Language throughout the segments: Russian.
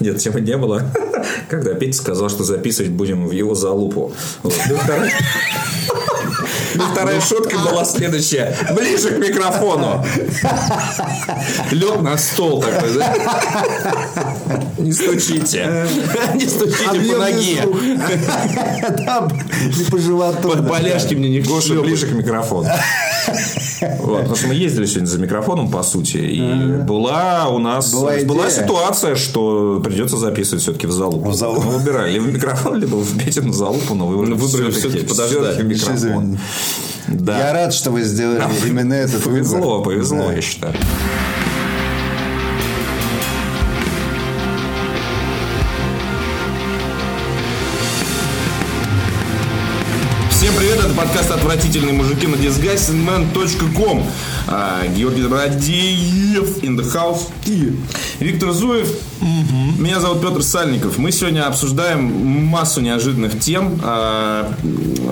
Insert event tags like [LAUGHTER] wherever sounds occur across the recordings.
Нет, темы не было. [LAUGHS] Когда Петя сказал, что записывать будем в его залупу. Ну, вторая... Ну, вторая шутка была следующая. Ближе к микрофону. Лег на стол такой, да? [LAUGHS] Не стучите. [LAUGHS] Не стучите по ноге. [LAUGHS] Там не по животу. По поляшке мне не Гоша ближе к микрофону. Вот, потому что мы ездили сегодня за микрофоном, по сути. И была у нас Была была, ситуация, что придется записывать все-таки в залупу. В залупу. Мы выбирали либо микрофон, либо в Петину залупу, но выбрали, выбрали все-таки, всё-таки подождать. микрофон. Да. Я рад, что вы сделали именно этот Повезло, выбор. повезло, Да. я считаю. Подкаст «Отвратительные мужики» на disgustingman.com А, Георгий Добродеев in the house и Виктор Зуев. Меня зовут Петр Сальников. Мы сегодня обсуждаем массу неожиданных тем. А,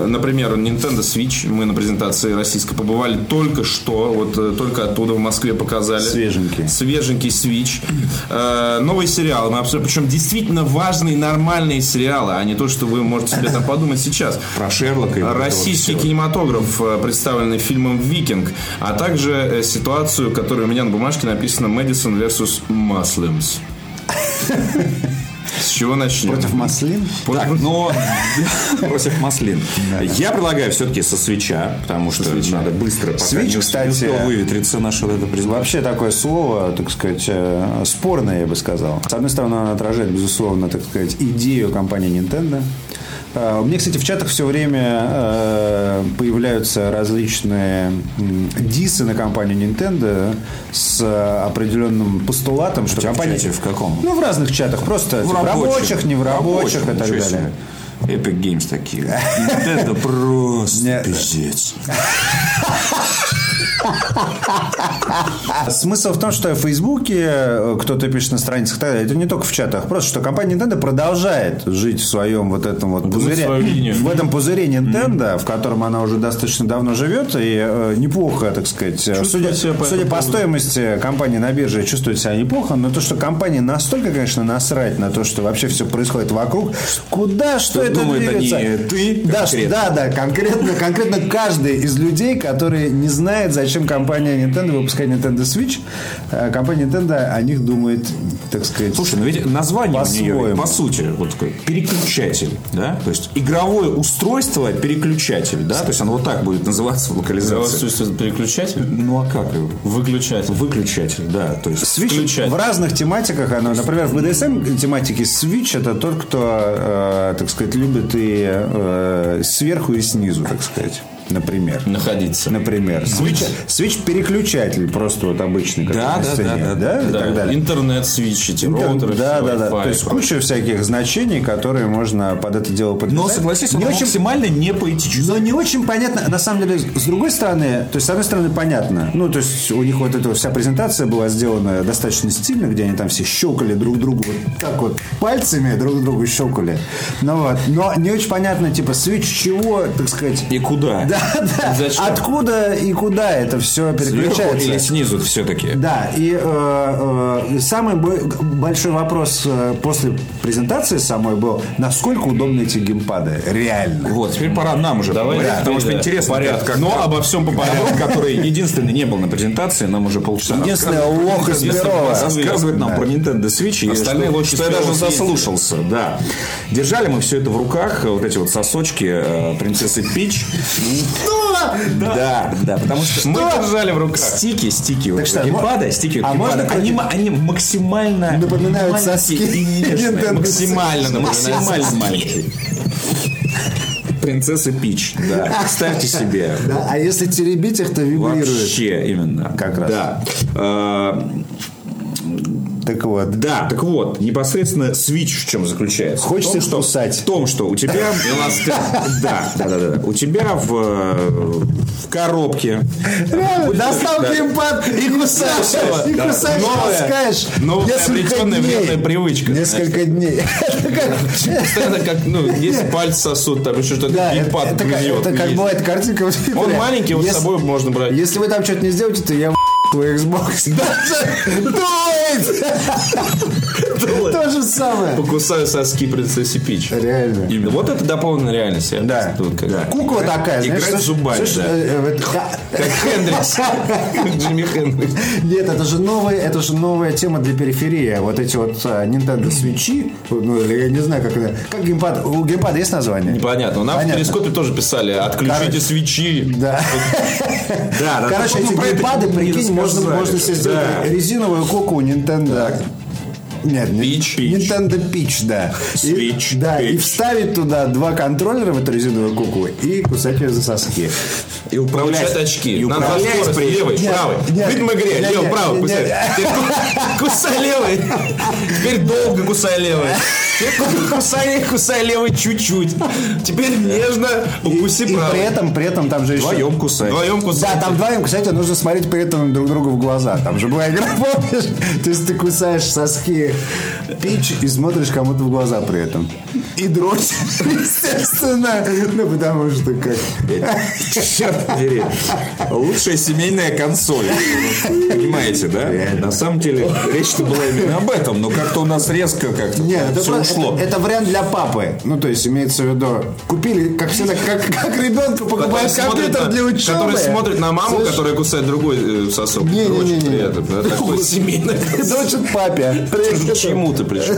Например, Nintendo Switch. Мы на презентации российской побывали только что. Вот э, только оттуда в Москве показали. Свеженький. Свеженький Switch. Э, Новые сериалы мы обсуждаем. Причем действительно важные, нормальные сериалы, а не то, что вы можете себе там подумать сейчас. Про Шерлока Российский кинематограф, э, представленный фильмом «Викинг», а также э, ситуацию, которая у меня на бумажке написана «Мэдисон vs. Muslims». С чего начнем? Против маслин? Против- Так, но [LAUGHS] против маслин. Я предлагаю все-таки со свеча, потому что надо быстро, пока не успел кстати, выветриться наше это призвание. Вообще такое слово, так сказать, э, спорное, я бы сказал. С одной стороны, оно отражает, безусловно, так сказать, идею компании Nintendo. Э, Мне, кстати, в чатах все время э, появляются различные дисы на компанию Nintendo с определенным постулатом, что В компания... чате в каком? Ну, в разных чатах. Просто В типа, рабочих, не в рабочих и так далее. Epic Games такие. [LAUGHS] Это просто пиздец. [LAUGHS] Смысл в том, что в Фейсбуке э, кто-то пишет на страницах, это не только в чатах, просто что компания Nintendo продолжает жить в своем вот этом вот пузыре, в этом пузыре Nintendo, в котором она уже достаточно давно живет и э, неплохо, так сказать, э, судя, судя по стоимости компании на бирже чувствует себя неплохо, но то, что компания настолько, конечно, насрать на то, что вообще все происходит вокруг, куда что, это движется? ты да, да, да, конкретно, конкретно каждый из людей, которые не знает, зачем компания Nintendo выпускает Nintendo Switch, э, компания Nintendo о них думает, так сказать. Слушай, ну ведь название у нее, по сути, вот такой переключатель, да? То есть игровое устройство переключатель, да? То есть оно вот так будет называться в локализации. Переключатель? Ну а как? его? Выключатель. Выключатель, да. То есть Switch включать. в разных тематиках, оно, например, в BDSM тематике Switch это тот, кто, э, так сказать, любит и э, сверху, и снизу, так сказать, например. Находиться. Например. Switch, Switch переключатель просто вот обычный, как Да, на да, сцене, да, да, и Да, так далее. Интернет, свитчи, эти Интер- роутеры, да, да, да. То есть и куча всяких значений, которые можно под это дело подвязать. Но согласись, не очень, максимально не поэтический. но не очень понятно. На самом деле, с другой стороны, то есть, с одной стороны, понятно. Ну, то есть, у них вот эта вся презентация была сделана достаточно стильно, где они там все щелкали друг другу вот так вот пальцами друг другу щелкали. Ну вот. Но не очень понятно, типа, свич чего, так сказать. И куда? Да, да. [LAUGHS] Зачем? Откуда и куда это все Сверху переключается? или снизу все-таки? Да, и э, э, самый бо- большой вопрос э, после презентации самой был, насколько удобны эти геймпады, реально. Вот, теперь пора нам уже Давай, поговорить, да, потому что да, интересно, порядок. как, Но обо всем по порядку. Который единственный не был на презентации, нам уже полчаса рассказывает. лох из рассказывает нам про Nintendo Switch. и Остальные лохи что я даже съездили. заслушался, да. Держали мы все это в руках, вот эти вот сосочки э, принцессы Пич. Да, да, потому что... Мы держали в руках. Стики, стики, вот что, геймпада, мо- стики, а можно они, они максимально Напоминают соски и нежные. [LAUGHS] Nintendo максимально максимально маленькие. Принцесса Пич, да. Представьте [LAUGHS] себе. Да, а если теребить их, то вибрирует. Вообще, именно. Как раз. Да. Так вот. да, так вот, непосредственно свич в чем заключается? Хочется в том, что, кусать. В том, что у тебя... Да, да, да, да. У тебя в, э, в коробке... Достал геймпад и кусаешь его. И кусаешь, таскаешь. новая дней. вредная привычка. Несколько дней. Постоянно как, ну, если пальцы сосут, там еще что-то, геймпад это как, гниет, это как бывает картинка. Он маленький, вот с собой можно брать. Если вы там что-то не сделаете, то я в твой Xbox. Do it! То же самое. Покусаю соски принцессы Пич. Реально. Именно. Вот это дополненная реальность. Да. Кукла такая, Играть зубами, да. э, э, Как [LAUGHS] Хендрикс. Джимми Хендрикс. Нет, это же новая, это же новая тема для периферии. Вот эти вот а, Nintendo свечи, ну или я не знаю, как это, как геймпад, у геймпада есть название? Непонятно. Нам в перископе тоже писали, отключите свечи. Да. Да. Короче, ну, эти геймпады, прикинь, можно, можно себе сделать резиновую куклу Nintendo. Нет, не- Peach. Nintendo Peach, да. И- Switch да, и Peach. вставить туда два контроллера в эту резиновую куклу и кусать ее за соски. И управлять. очки. И Надо управлять скорость при левой, Нет, правой. нет, В ритм игре. нет, Левый, правый. Кусай. Кусай левый. Теперь долго кусай левый. Кусай, кусай левый чуть-чуть. Теперь нежно укуси И при правый. этом, при этом там же еще... Вдвоем кусать. Вдвоем кусай. Да, там вдвоем, кстати, нужно смотреть при этом друг другу в глаза. Там же была игра, [LAUGHS] помнишь? То есть ты кусаешь соски пич и смотришь кому-то в глаза при этом. И дрочишь, [LAUGHS] естественно. Ну, потому что как... Черт побери. Лучшая семейная консоль. Понимаете, да? На самом деле речь-то была именно об этом, но как-то у нас резко как-то Нет, это, все просто- ушло. это, это вариант для папы. Ну, то есть, имеется в виду, купили, как всегда, как, как ребенку покупают компьютер на, для учебы. который смотрит на маму, Слышь, которая кусает другой э, сосок. Не-не-не-не. Дрочит при этом, да, Такой семейный. [LAUGHS] Дрочит папе. К чему ты пришел?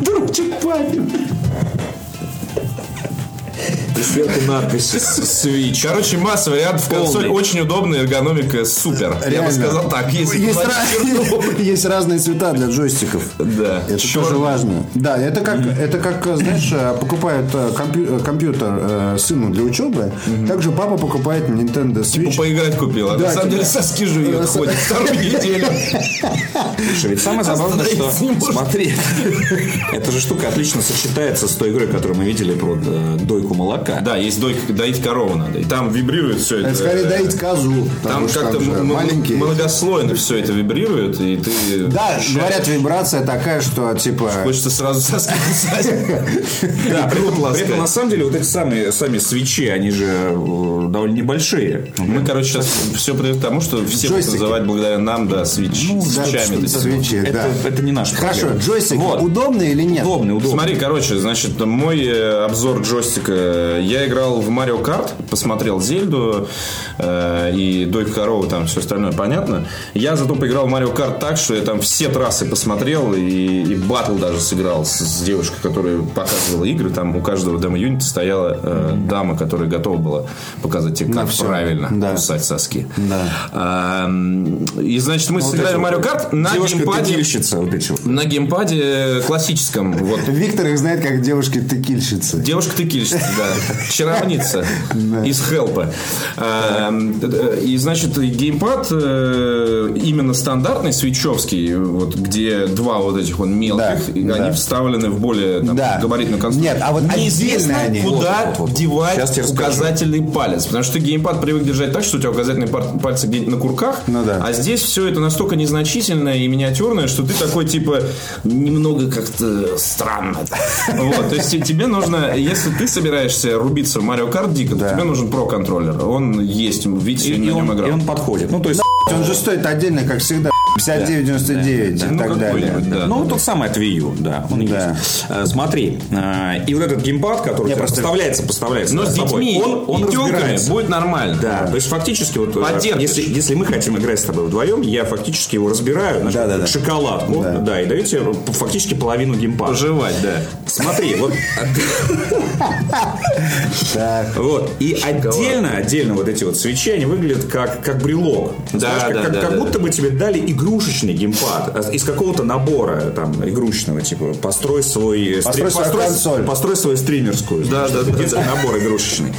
Дрочит папе. Сверху надпись Switch. Короче, масса вариантов консоль. Очень удобная, эргономика супер. Я бы сказал так. [LAUGHS] Есть, разные цвета для джойстиков. Да. Это тоже важно. Да, это как, это как, знаешь, э, покупают э, э, компьютер сыну для учебы, также папа покупает Nintendo Switch. Поиграть купила. На самом типа- деле соски жует, ходит [LAUGHS] вторую неделю. Слушай, ведь самое забавное, что смотри, [LAUGHS] эта же штука отлично сочетается с той игрой, которую мы видели про дойку молока. Да, есть дойка, доить корову надо. И там вибрирует все это. Это скорее доить козу. Там как-то же м- м- маленький. многослойно все это вибрирует, и ты... Да, говорят, вибрация такая, что типа... Хочется сразу соски. [LAUGHS] Да, при этом, на самом деле вот эти самые сами свечи, они же э, довольно небольшие. Мы, короче, сейчас все придет к тому, что все будут называть благодаря нам, да, свич, Ну, свечами. свечи, Это, да. это не наш Хорошо, джойстик удобный или нет? Удобный, удобный. Смотри, короче, значит, мой э, обзор джойстика. Я играл в Марио Карт, посмотрел Зельду э, и Дойк Корову, там все остальное понятно. Я зато поиграл в Марио Карт так, что я там все трассы посмотрел и, и батл даже сыграл с, с девушкой, которая показывала игры. Там у каждого демо-юнита стояла э, дама, которая готова была показать тебе, как всё. правильно Да. кусать соски. Да. А, и, значит, мы Вот сыграли в Марио Карт на геймпаде. Девушка-текильщица вот эти вот. На геймпаде классическом. Вот [LAUGHS] Виктор их знает как девушки-текильщицы. Девушка-текильщица, да. Чаровница из Хелпа. И, значит, геймпад э, именно стандартный, свечевский, вот, где два вот этих вот мелких, они вставлены в более габаритную конструкцию. Нет, а вот Неизвестно, куда девать указательный палец. Потому что ты геймпад привык держать так, что у тебя указательный где-нибудь на курках, Ну а здесь все это настолько незначительное и миниатюрное, что ты такой, типа, немного как-то странно. Вот, то есть тебе нужно, если ты собираешься рубиться в Марио Карт дико, то Да. тебе нужен про-контроллер. Он есть, видите, И, на и нем он, и он подходит. Ну, то есть... Он же стоит отдельно, как всегда, 59,99 и Ну, так далее. да. ну, тот самый от Wii U, да, он Да. есть. Э, Смотри, э, и вот этот геймпад, который просто- поставляется, поставляется Но над с собой, детьми он, он разбирается. будет нормально. Да, то есть фактически вот э, если, если мы хотим играть с тобой вдвоем, я фактически его разбираю, Да-да-да. как шоколадку, Да. да. и даю тебе фактически половину геймпада. Пожевать, да. Смотри, вот. Вот. И отдельно, отдельно вот эти вот свечи, они выглядят как, как брелок. Да, Знаешь, как, да, как, да, как да, будто бы тебе дали игрушечный геймпад а, из какого-то набора там игрушечного, типа построй свой Построй свою консоль. построй свою стримерскую. Да, да, да, набор игрушечный.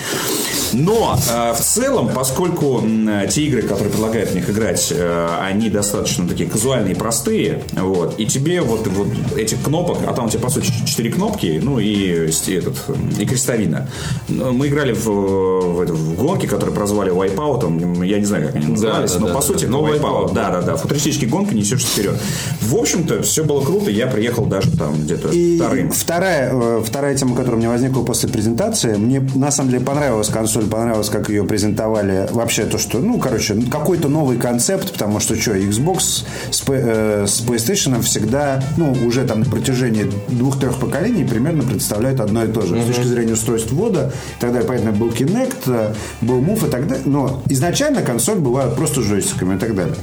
Но э, в целом, поскольку э, те игры, которые предлагают в них играть, э, они достаточно такие казуальные и простые, вот, и тебе вот, вот этих кнопок, а там у тебя по сути четыре кнопки, ну и, этот, и крестовина. Мы играли в, в, в гонки, которые прозвали Wipeout, я не знаю, как они назывались, да, но да, по да, сути да. Ну, Wipeout. Wipeout, Да, да, да, футуристический табличке гонка несешься вперед. В общем-то, все было круто. Я приехал даже там где-то И вторым. вторая, э, вторая тема, которая у меня возникла после презентации, мне на самом деле понравилась консоль, понравилось, как ее презентовали. Вообще то, что, ну, короче, какой-то новый концепт, потому что что, Xbox с, э, с PlayStation всегда, ну, уже там на протяжении двух-трех поколений примерно представляют одно и то же. С точки зрения устройств ввода далее. Понятно, был Kinect, э, был Move и так далее. Но изначально консоль была просто джойстиками и так далее.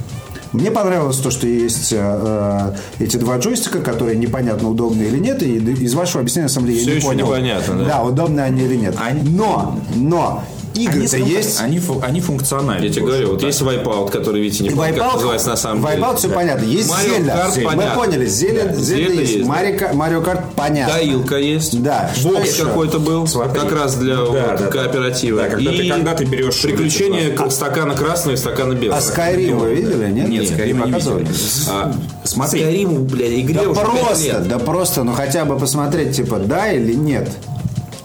Мне понравилось то, что есть э, э, эти два джойстика, которые непонятно удобны или нет, и из вашего объяснения, на самом деле, Всё я не еще понял. непонятно, да. удобны они или нет. Но, но, игры-то есть. Они, фу- они функциональны. Я тебе говорю, вот да. есть Wipeout, который, видите, не помню, как Wipeout, называется на самом деле. Wipeout все Да. понятно. Есть Mario Зельда. Kart Мы понятно. поняли, Зельда, Да, Зельда Зельда есть. Марио, Ка- Марио Карт понятно. Доилка есть. Да, Бокс какой-то был. Смотри. Как раз для Да, вот, да, кооператива. Да, когда И ты- когда ты берешь Приключения эти стакана красного и стакана белого. А Skyrim вы видели, нет? Нет, скорее не видели. А, смотри, Skyrim, блядь, игре Да уже просто, лет. да просто, ну хотя бы посмотреть, типа, да или нет.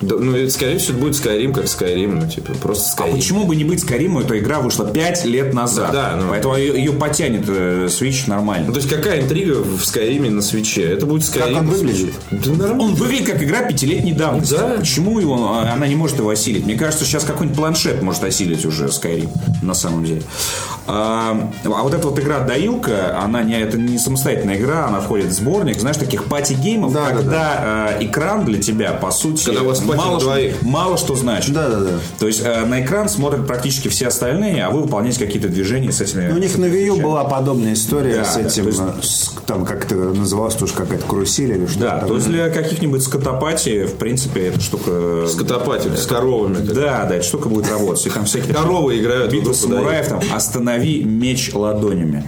Да, ну, это, скорее всего, будет Skyrim, как Skyrim, ну, типа, просто а Skyrim. почему бы не быть Скориму? Эта игра вышла 5 лет назад. Да, ну. Поэтому ее, ее потянет э, Switch нормально. Ну, то есть, какая интрига в Skyrim на свече? Это будет Skyrim. он на выглядит? Да нормально. Он выглядит как игра пятилетней давности. Да. Почему его, а, она не может его осилить? Мне кажется, сейчас какой-нибудь планшет может осилить уже Skyrim, на самом деле. А, а вот эта вот игра «Доилка», она не, это не самостоятельная игра, она входит в сборник, знаешь, таких party game ов, Да, да, когда э, экран для тебя, по сути, Когда у вас party мало, на что, двоих. мало что значит. Да, да, да. То есть э, на экран смотрят практически все остальные, а вы выполняете какие-то движения с этими... Ну, У них на Wii U была подобная история Да, с да, этим, то есть- э, с- там как это называлось, тоже какая-то карусель или что-то. Да, такое. то есть для каких-нибудь скотопатий, в принципе, эта штука... Скотопатели, с коровами. Да, да, эта штука будет работать. И там всякие... Коровы играют в Битва самураев, там, останови меч ладонями.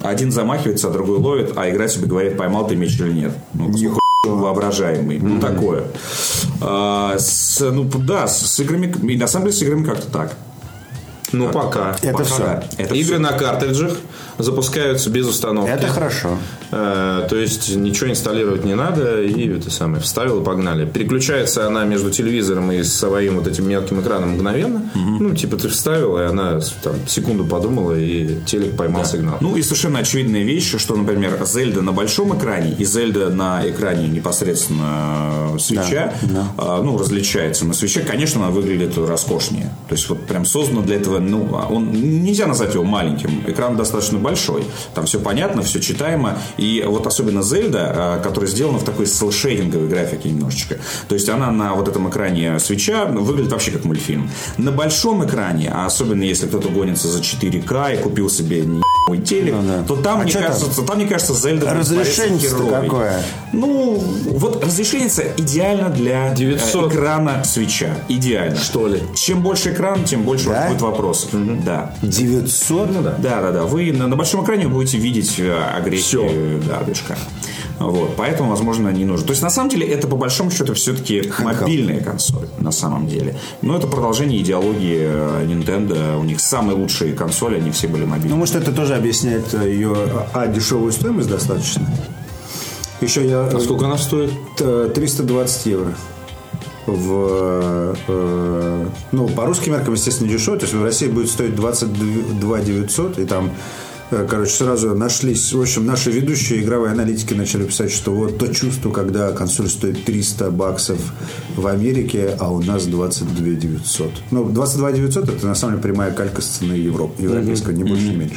Один замахивается, а другой ловит, а игра тебе говорит, поймал ты меч или нет. Ну, воображаемый. Ну, такое. А, с- ну, да, с, с играми... И на самом деле с играми как-то так. Ну, пока. Это Пока, все. Это Игры всё. на картриджах запускаются без установки. Это хорошо. Э, То есть ничего инсталлировать не надо, и это самое, вставил и погнали. Переключается она между телевизором и своим вот этим мелким экраном мгновенно. Ну, типа ты вставил, и она там секунду подумала, и телек поймал сигнал. Ну и совершенно очевидная вещь, что, например, Зельда на большом экране и Зельда на экране непосредственно свеча, а, ну, различается. На свече, конечно, она выглядит роскошнее. То есть вот прям создано для этого, ну, а он нельзя назвать его маленьким. Экран достаточно большой. Там все понятно, все читаемо. И вот особенно Зельда, а, которая сделана в такой селшейдинговой графике немножечко. То есть она на вот этом экране свеча ну, выглядит вообще как мультфильм. На большом экране, а особенно если кто-то гонится за 4К и купил себе мой телек, то там, А мне чё там? кажется, там, мне кажется, Зельда херовей. какое? Ну, вот разрешение идеально для э, 900. экрана свеча. Идеально. Что ли? Чем больше экран, тем больше у вас Да? будет вопросов. Да. 900? Ну да. Да, да, да. Вы на, на большом экране будете видеть э, агрессию Всё. Да, движка. Вот, поэтому, возможно, не нужно. То есть, на самом деле, это по большому счету все-таки мобильная консоль, на самом деле. Но это продолжение идеологии э, Nintendo. У них самые лучшие консоли, они все были Ну, мобильные. может, это тоже объясняет э, ее, а, дешевую стоимость достаточно. Еще я... А сколько она стоит? Т- 320 евро. В, э, ну, по русским меркам, естественно, дешево. То есть в России будет стоить 22 900. И там, э, короче, сразу нашлись... В общем, наши ведущие игровые аналитики начали писать, что вот то чувство, когда консоль стоит 300 баксов в Америке, а у нас 22 900. Ну, 22 900 это на самом деле прямая калька с цены Европы, европейского, не больше, не меньше.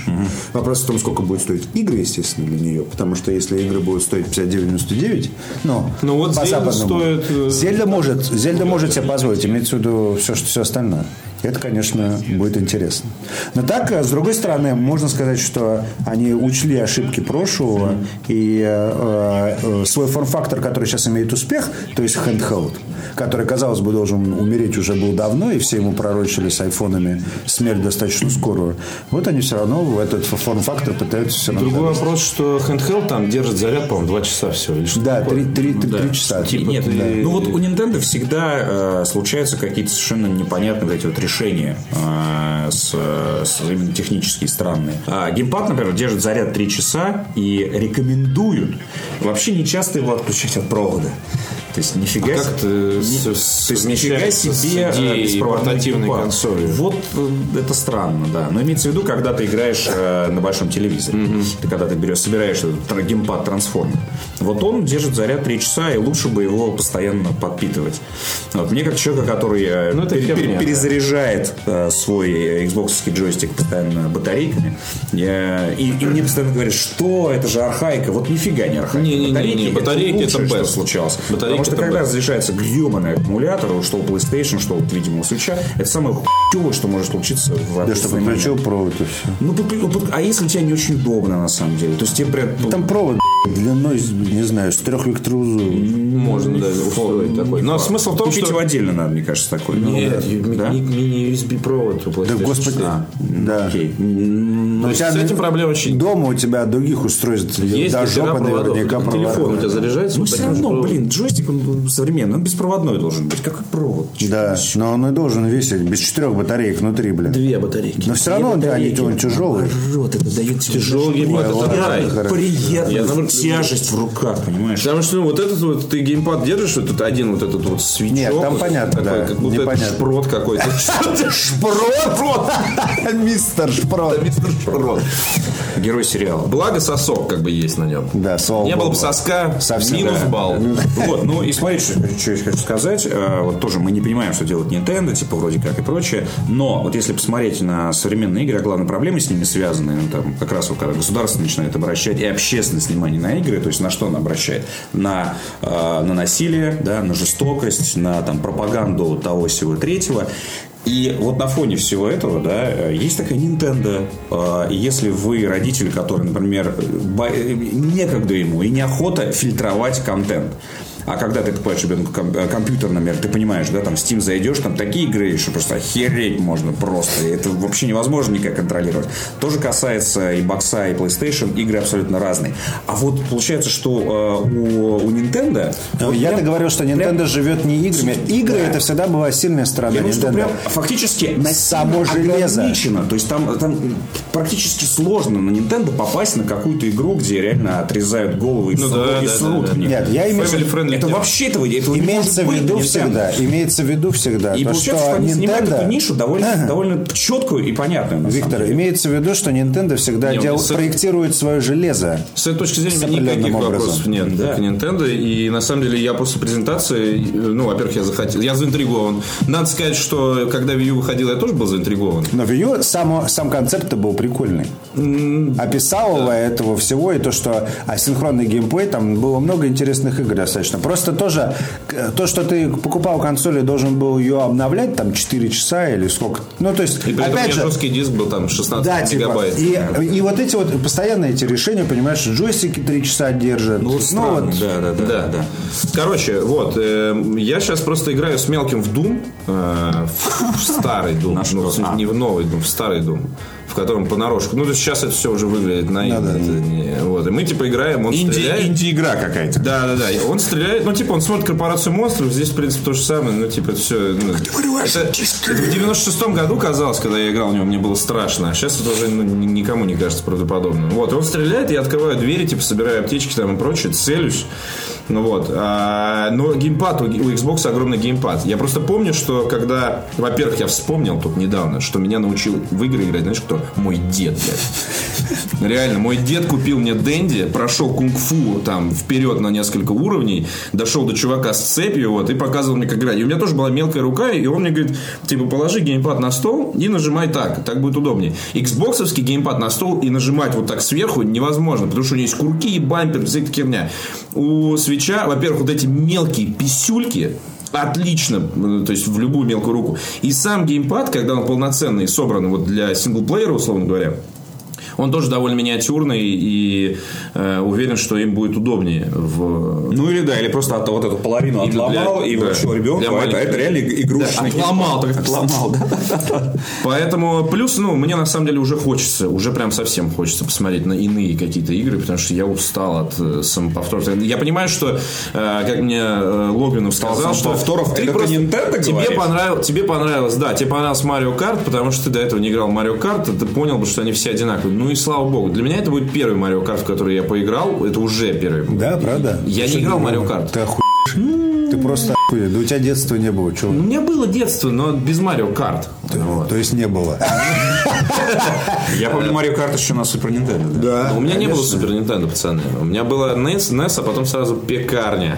Вопрос в том, сколько будет стоить игры, естественно, для нее. Потому что если игры будут стоить 59,99, ну, Ну, вот по Зельда западному. стоит, э, Зельда может, Зельда может себе позволить, имеется в виду все, что все остальное. Это, конечно, будет интересно. Но так, э, с другой стороны, можно сказать, что они учли ошибки прошлого и э, э, свой форм-фактор, который сейчас имеет успех, то есть handheld, который, казалось бы, должен умереть уже был давно, и все ему пророчили с айфонами смерть достаточно скорую. Вот они все равно в этот форм-фактор пытаются все равно. Другой вопрос, что handheld там держит заряд, по-моему, 2 часа всего. Или что Да, такое. три, три, три, три часа. Типа, нет, да. ну вот у Nintendo всегда э, случаются какие-то совершенно непонятные вот эти вот решения э, с, с именно технические странные. А, геймпад, например, держит заряд 3 часа и рекомендуют вообще не часто его отключать от провода. То есть нифига А как ты не- с- то есть нифига себе э, беспроводной консоли? Вот э, это странно, да. Но имеется в виду, когда ты играешь э, на большом телевизоре. Ты когда ты берешь, собираешь этот геймпад трансформер. Вот он держит заряд 3 часа, и лучше бы его постоянно подпитывать. Вот. Мне как человека, который э, Ну, это пере- херня, да. перезаряжает э, свой Xbox джойстик постоянно батарейками, я- и, и мне постоянно говорят, что это же архаика. Вот нифига не архаика. Не-не-не, батарейки это лучшее, что best. случалось. Батарейки Потому что это когда разрешается гребаный аккумулятор, что у PlayStation, что у видимо у Switch, это самое хуевое, что может случиться в Да что, подключил провод и все. Ну, ну, под- а если тебе не очень удобно, на самом деле? То есть тебе прям... ну, Там провод длиной, не знаю, с трехвектрузу. Можно, да, устроить такой. Но смысл в том, Купить что... его отдельно надо, мне кажется, такой. Ну, Нет, да? ми- мини-USB провод у Да, PlayStation господи. 4. Да. Окей. Но у есть тебя с этим проблем нет. Дома у тебя других устройств Есть до жопы наверняка Телефон у тебя заряжается? Ну, все равно, блин, джойстик современный, он беспроводной должен быть. Какой провод? Да, но он и должен весить без четырех батареек внутри, блин. Две батарейки. Но все равно он, они, он тяжелый. Рот, это дает Тяжелый это ладно, рай. хорошо. Я, наоборот, тяжесть в руках, понимаешь? Потому что ну, вот этот вот ты геймпад держишь, вот тут один вот этот вот свечок. Нет, там вот понятно, такой, да, Как будто это непонятно. шпрот какой-то. [LAUGHS] Шпрот! [LAUGHS] Мистер Шпрот. Мистер Шпрот. Герой сериала. Благо сосок как бы есть на нем. Да, Не было бы соска, Совсем, минус да. балл. [LAUGHS] Вот, ну и смотрите, что, что я хочу сказать. Э, Вот тоже мы не понимаем, что делает Nintendo, типа вроде как и прочее. Но вот если посмотреть на современные игры, а главные проблемы с ними связаны, ну, там, как раз вот когда государство начинает обращать и общественность внимание на игры, то есть на что она обращает? На, э, на насилие, да, на жестокость, на там, пропаганду того всего третьего. И вот на фоне всего этого, да, э, есть такая Nintendo. Э, Если вы родитель, который, например, некогда ему и неохота фильтровать контент, а когда ты покупаешь ребенку э, компьютер, например, ты понимаешь, да, там в Steam зайдешь, там такие игры, что просто охереть можно просто. И это вообще невозможно никак контролировать. Тоже касается и бокса, и PlayStation. Игры абсолютно разные. А вот получается, что э, у, у Nintendo... Ну, вот Я-то прям- говорил, что прям- Nintendo живет не играми. Игры Да. это всегда была сильная сторона Я думаю, что Nintendo. прям фактически на Само железо. ограничено. То есть там, там практически сложно на Nintendo попасть на какую-то игру, где реально отрезают головы и, Ну срут- да, и да, срут да, в да. них. Нет, я имею в виду- Это вообще этого, этого Имеется не в виду быть всегда, имеется в виду всегда. И то, получается, что что они занимают Nintendo- эту нишу довольно, Ага. довольно четкую и понятную. на Виктор, самом деле. имеется в виду, что Nintendo всегда Не, дел- с- проектирует свое железо. С этой точки зрения никаких определенным вопросов образом. нет Да. к Nintendo. И на самом деле я после презентации, ну, во-первых, я захотел, я заинтригован. Надо сказать, что когда Wii U выходил, я тоже был заинтригован. Но Wii U само- сам концепт был прикольный. Описалово этого всего и то, что асинхронный геймплей, там было много интересных игр достаточно. Просто тоже к- то, что ты покупал консоль и должен был ее обновлять там 4 часа или сколько. Ну, то есть, И при этом у опять же, жесткий диск был там 16 да, типа, мегабайт. и, и вот эти вот постоянно эти решения, понимаешь, джойстики 3 часа держат. Ну, вот странно, вот, да, да, да, Да. да. Короче, вот, э, я сейчас просто играю с мелким в Doom, э, в, в старый Doom, ну, а. не в новый Doom, в старый Doom, в котором понарошку. Ну, то есть сейчас это все уже выглядит наивно. это не- вот, и мы типа играем, он стреляет. Инди-игра какая-то. Да, да, да. Он стреляет, ну, типа, он смотрит корпорацию монстров, здесь, в принципе, то же самое, ну, типа, это все. это, это в 96-м году казалось, когда я играл в него, мне было страшно, а сейчас это уже ну, ни- никому не кажется правдоподобным. Вот, и он стреляет, я открываю двери, типа, собираю аптечки там и прочее, целюсь. Ну вот. А, но геймпад, у, у Xbox огромный геймпад. Я просто помню, что когда, во-первых, я вспомнил тут недавно, что меня научил в игры играть, знаешь кто? Мой дед, блядь. Реально, мой дед купил мне Дэнди, прошел кунг-фу там вперед на несколько уровней, дошел до чувака с цепью, вот, и показывал мне, как играть. И у меня тоже была мелкая рука, и он мне говорит, типа, положи геймпад на стол и нажимай так, так будет удобнее. Xboxовский геймпад на стол и нажимать вот так сверху невозможно, потому что у него есть курки, бампер, вся эта херня. У свеча, во-первых, вот эти мелкие писюльки, отлично, э, то есть в любую мелкую руку. И сам геймпад, когда он полноценный, собран вот для синглплеера, условно говоря, он тоже довольно миниатюрный и э, уверен, что им будет удобнее в Ну или да, или просто от, вот эту половину для- отломал и да, вручил ребенку. для а это, это реально игрушечный. Да, отломал, так Отломал, да. Поэтому, плюс, ну, мне на самом деле уже хочется, уже прям совсем хочется посмотреть на иные какие-то игры, потому что я устал от э, самоповторов. Я понимаю, что, э, как мне э, Логвинов сказал, что Самоповторов ты это просто- Nintendo тебе, говоришь? понравилось, тебе понравилось, да, тебе понравился Марио Карт, потому что ты до этого не играл Марио Карт, ты понял бы, что они все одинаковые. Ну и слава богу. Для меня это будет первый Марио Карт, в который я поиграл. Это уже первый. Да, правда? Я не играл в Марио Карт. Ты оху... Ты просто охуеть. Да у тебя детства не было, чего? У меня было детство, но без Марио Карт. Вот. То есть не было. [LAUGHS] Я помню Марио Карт еще на Супер Нинтендо. Да? У меня не было Супер Нинтендо, пацаны. У меня была NES, NES, а потом сразу пекарня.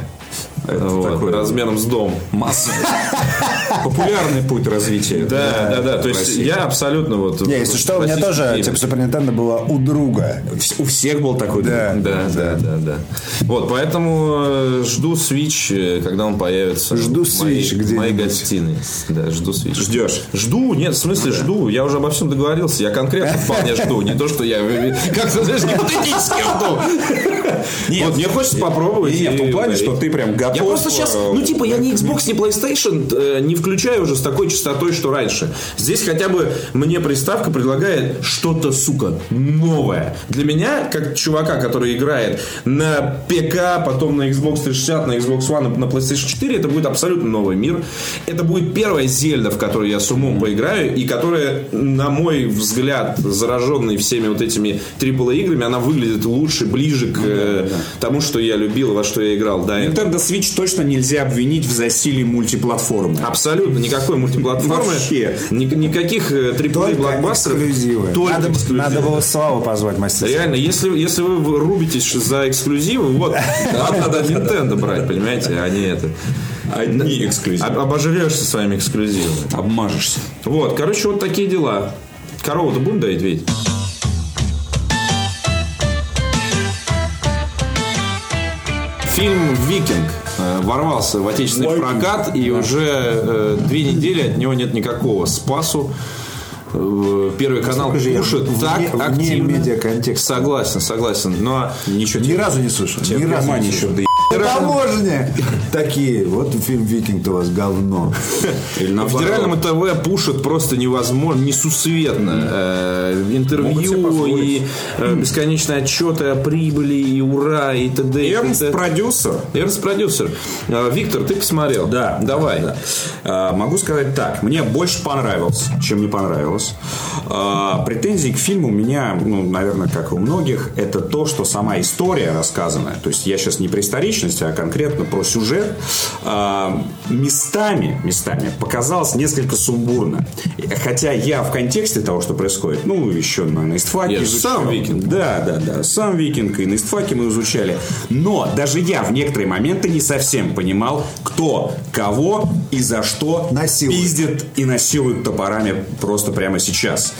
Вот, такой- размером с дом. Масса. [LAUGHS] Популярный путь развития. Да, да, да. То есть я абсолютно вот... Не, если что, у меня тоже типа Супер Нинтендо была у друга. У всех был такой Да. друг. Да, да, да, да. Вот, поэтому э, жду Switch, э, когда он появится. Жду в Switch в где-нибудь. моей гостиной. Да, жду Switch. Ждешь? Жду, нет, в смысле жду. Я уже обо всем договорился. Я конкретно вполне жду. Не то, что я [LAUGHS] как-то, знаешь, гипотетически жду. Вот, мне хочется попробовать. Нет, в том плане, что ты прям готов. Я просто сейчас, э, ну типа, я не Xbox, не PlayStation э, не включаю уже с такой частотой, что раньше. Здесь хотя бы мне приставка предлагает что-то, сука, новое. Для меня, как чувака, который играет на ПК, потом на Xbox 360, на Xbox One, на PlayStation 4, это будет абсолютно новый мир. Это будет первая Зельда, в которую я с умом поиграю, и которая, на мой взгляд, зараженный всеми вот этими AAA играми, она выглядит лучше, ближе к э, тому, что я любил, во что я играл этого. Nintendo Switch точно нельзя обвинить в засилии мультиплатформы. Абсолютно никакой мультиплатформы. Вообще. Ни- никаких э, AAA Только блокбастеров. эксклюзивы. Только Надо, эксклюзивы. надо было Славу позвать мастера. Реально, если, если вы рубитесь за эксклюзивы, вот, вам [LAUGHS] надо Nintendo брать, понимаете, а не это. Одни эксклюзивы. Об- Обожрешься своими эксклюзивами. Обмажешься. Вот, короче, вот такие дела. Корову-то будем доить, ведь? Фильм «Викинг» ворвался в отечественный прокат, и уже э, две недели от него нет никакого спасу. Э, Первый канал Сколько же я пушит вне- так вне активно. медиаконтекста. Согласен, согласен. Но Ничего Ни разу не слышал. Ни разу не еще слышал. да Таможня! Такие, вот фильм «Викинг» у вас говно. Или на федеральном ТВ пушат просто невозможно, несусветно. Э, интервью и э, бесконечные отчеты о прибыли, и ура, и т.д. и Эрнст т.д. продюсер. Эрнст продюсер. Э, Виктор, ты посмотрел? Да. Давай. Да. Могу сказать так. Мне больше понравился, чем не понравилось. Претензии к фильму у меня, ну, наверное, как и у многих, это то, что сама история рассказанная, то есть я сейчас не про историчность, а конкретно про сюжет, а, местами, местами показалось несколько сумбурно. Хотя я в контексте того, что происходит, ну, еще на, истфаке Я изучал. сам викинг. Да, да, да. Сам викинг и на истфаке мы изучали. Но даже я в некоторые моменты не совсем понимал, кто кого и за что Насилует. пиздит и насилует топорами просто прямо сейчас.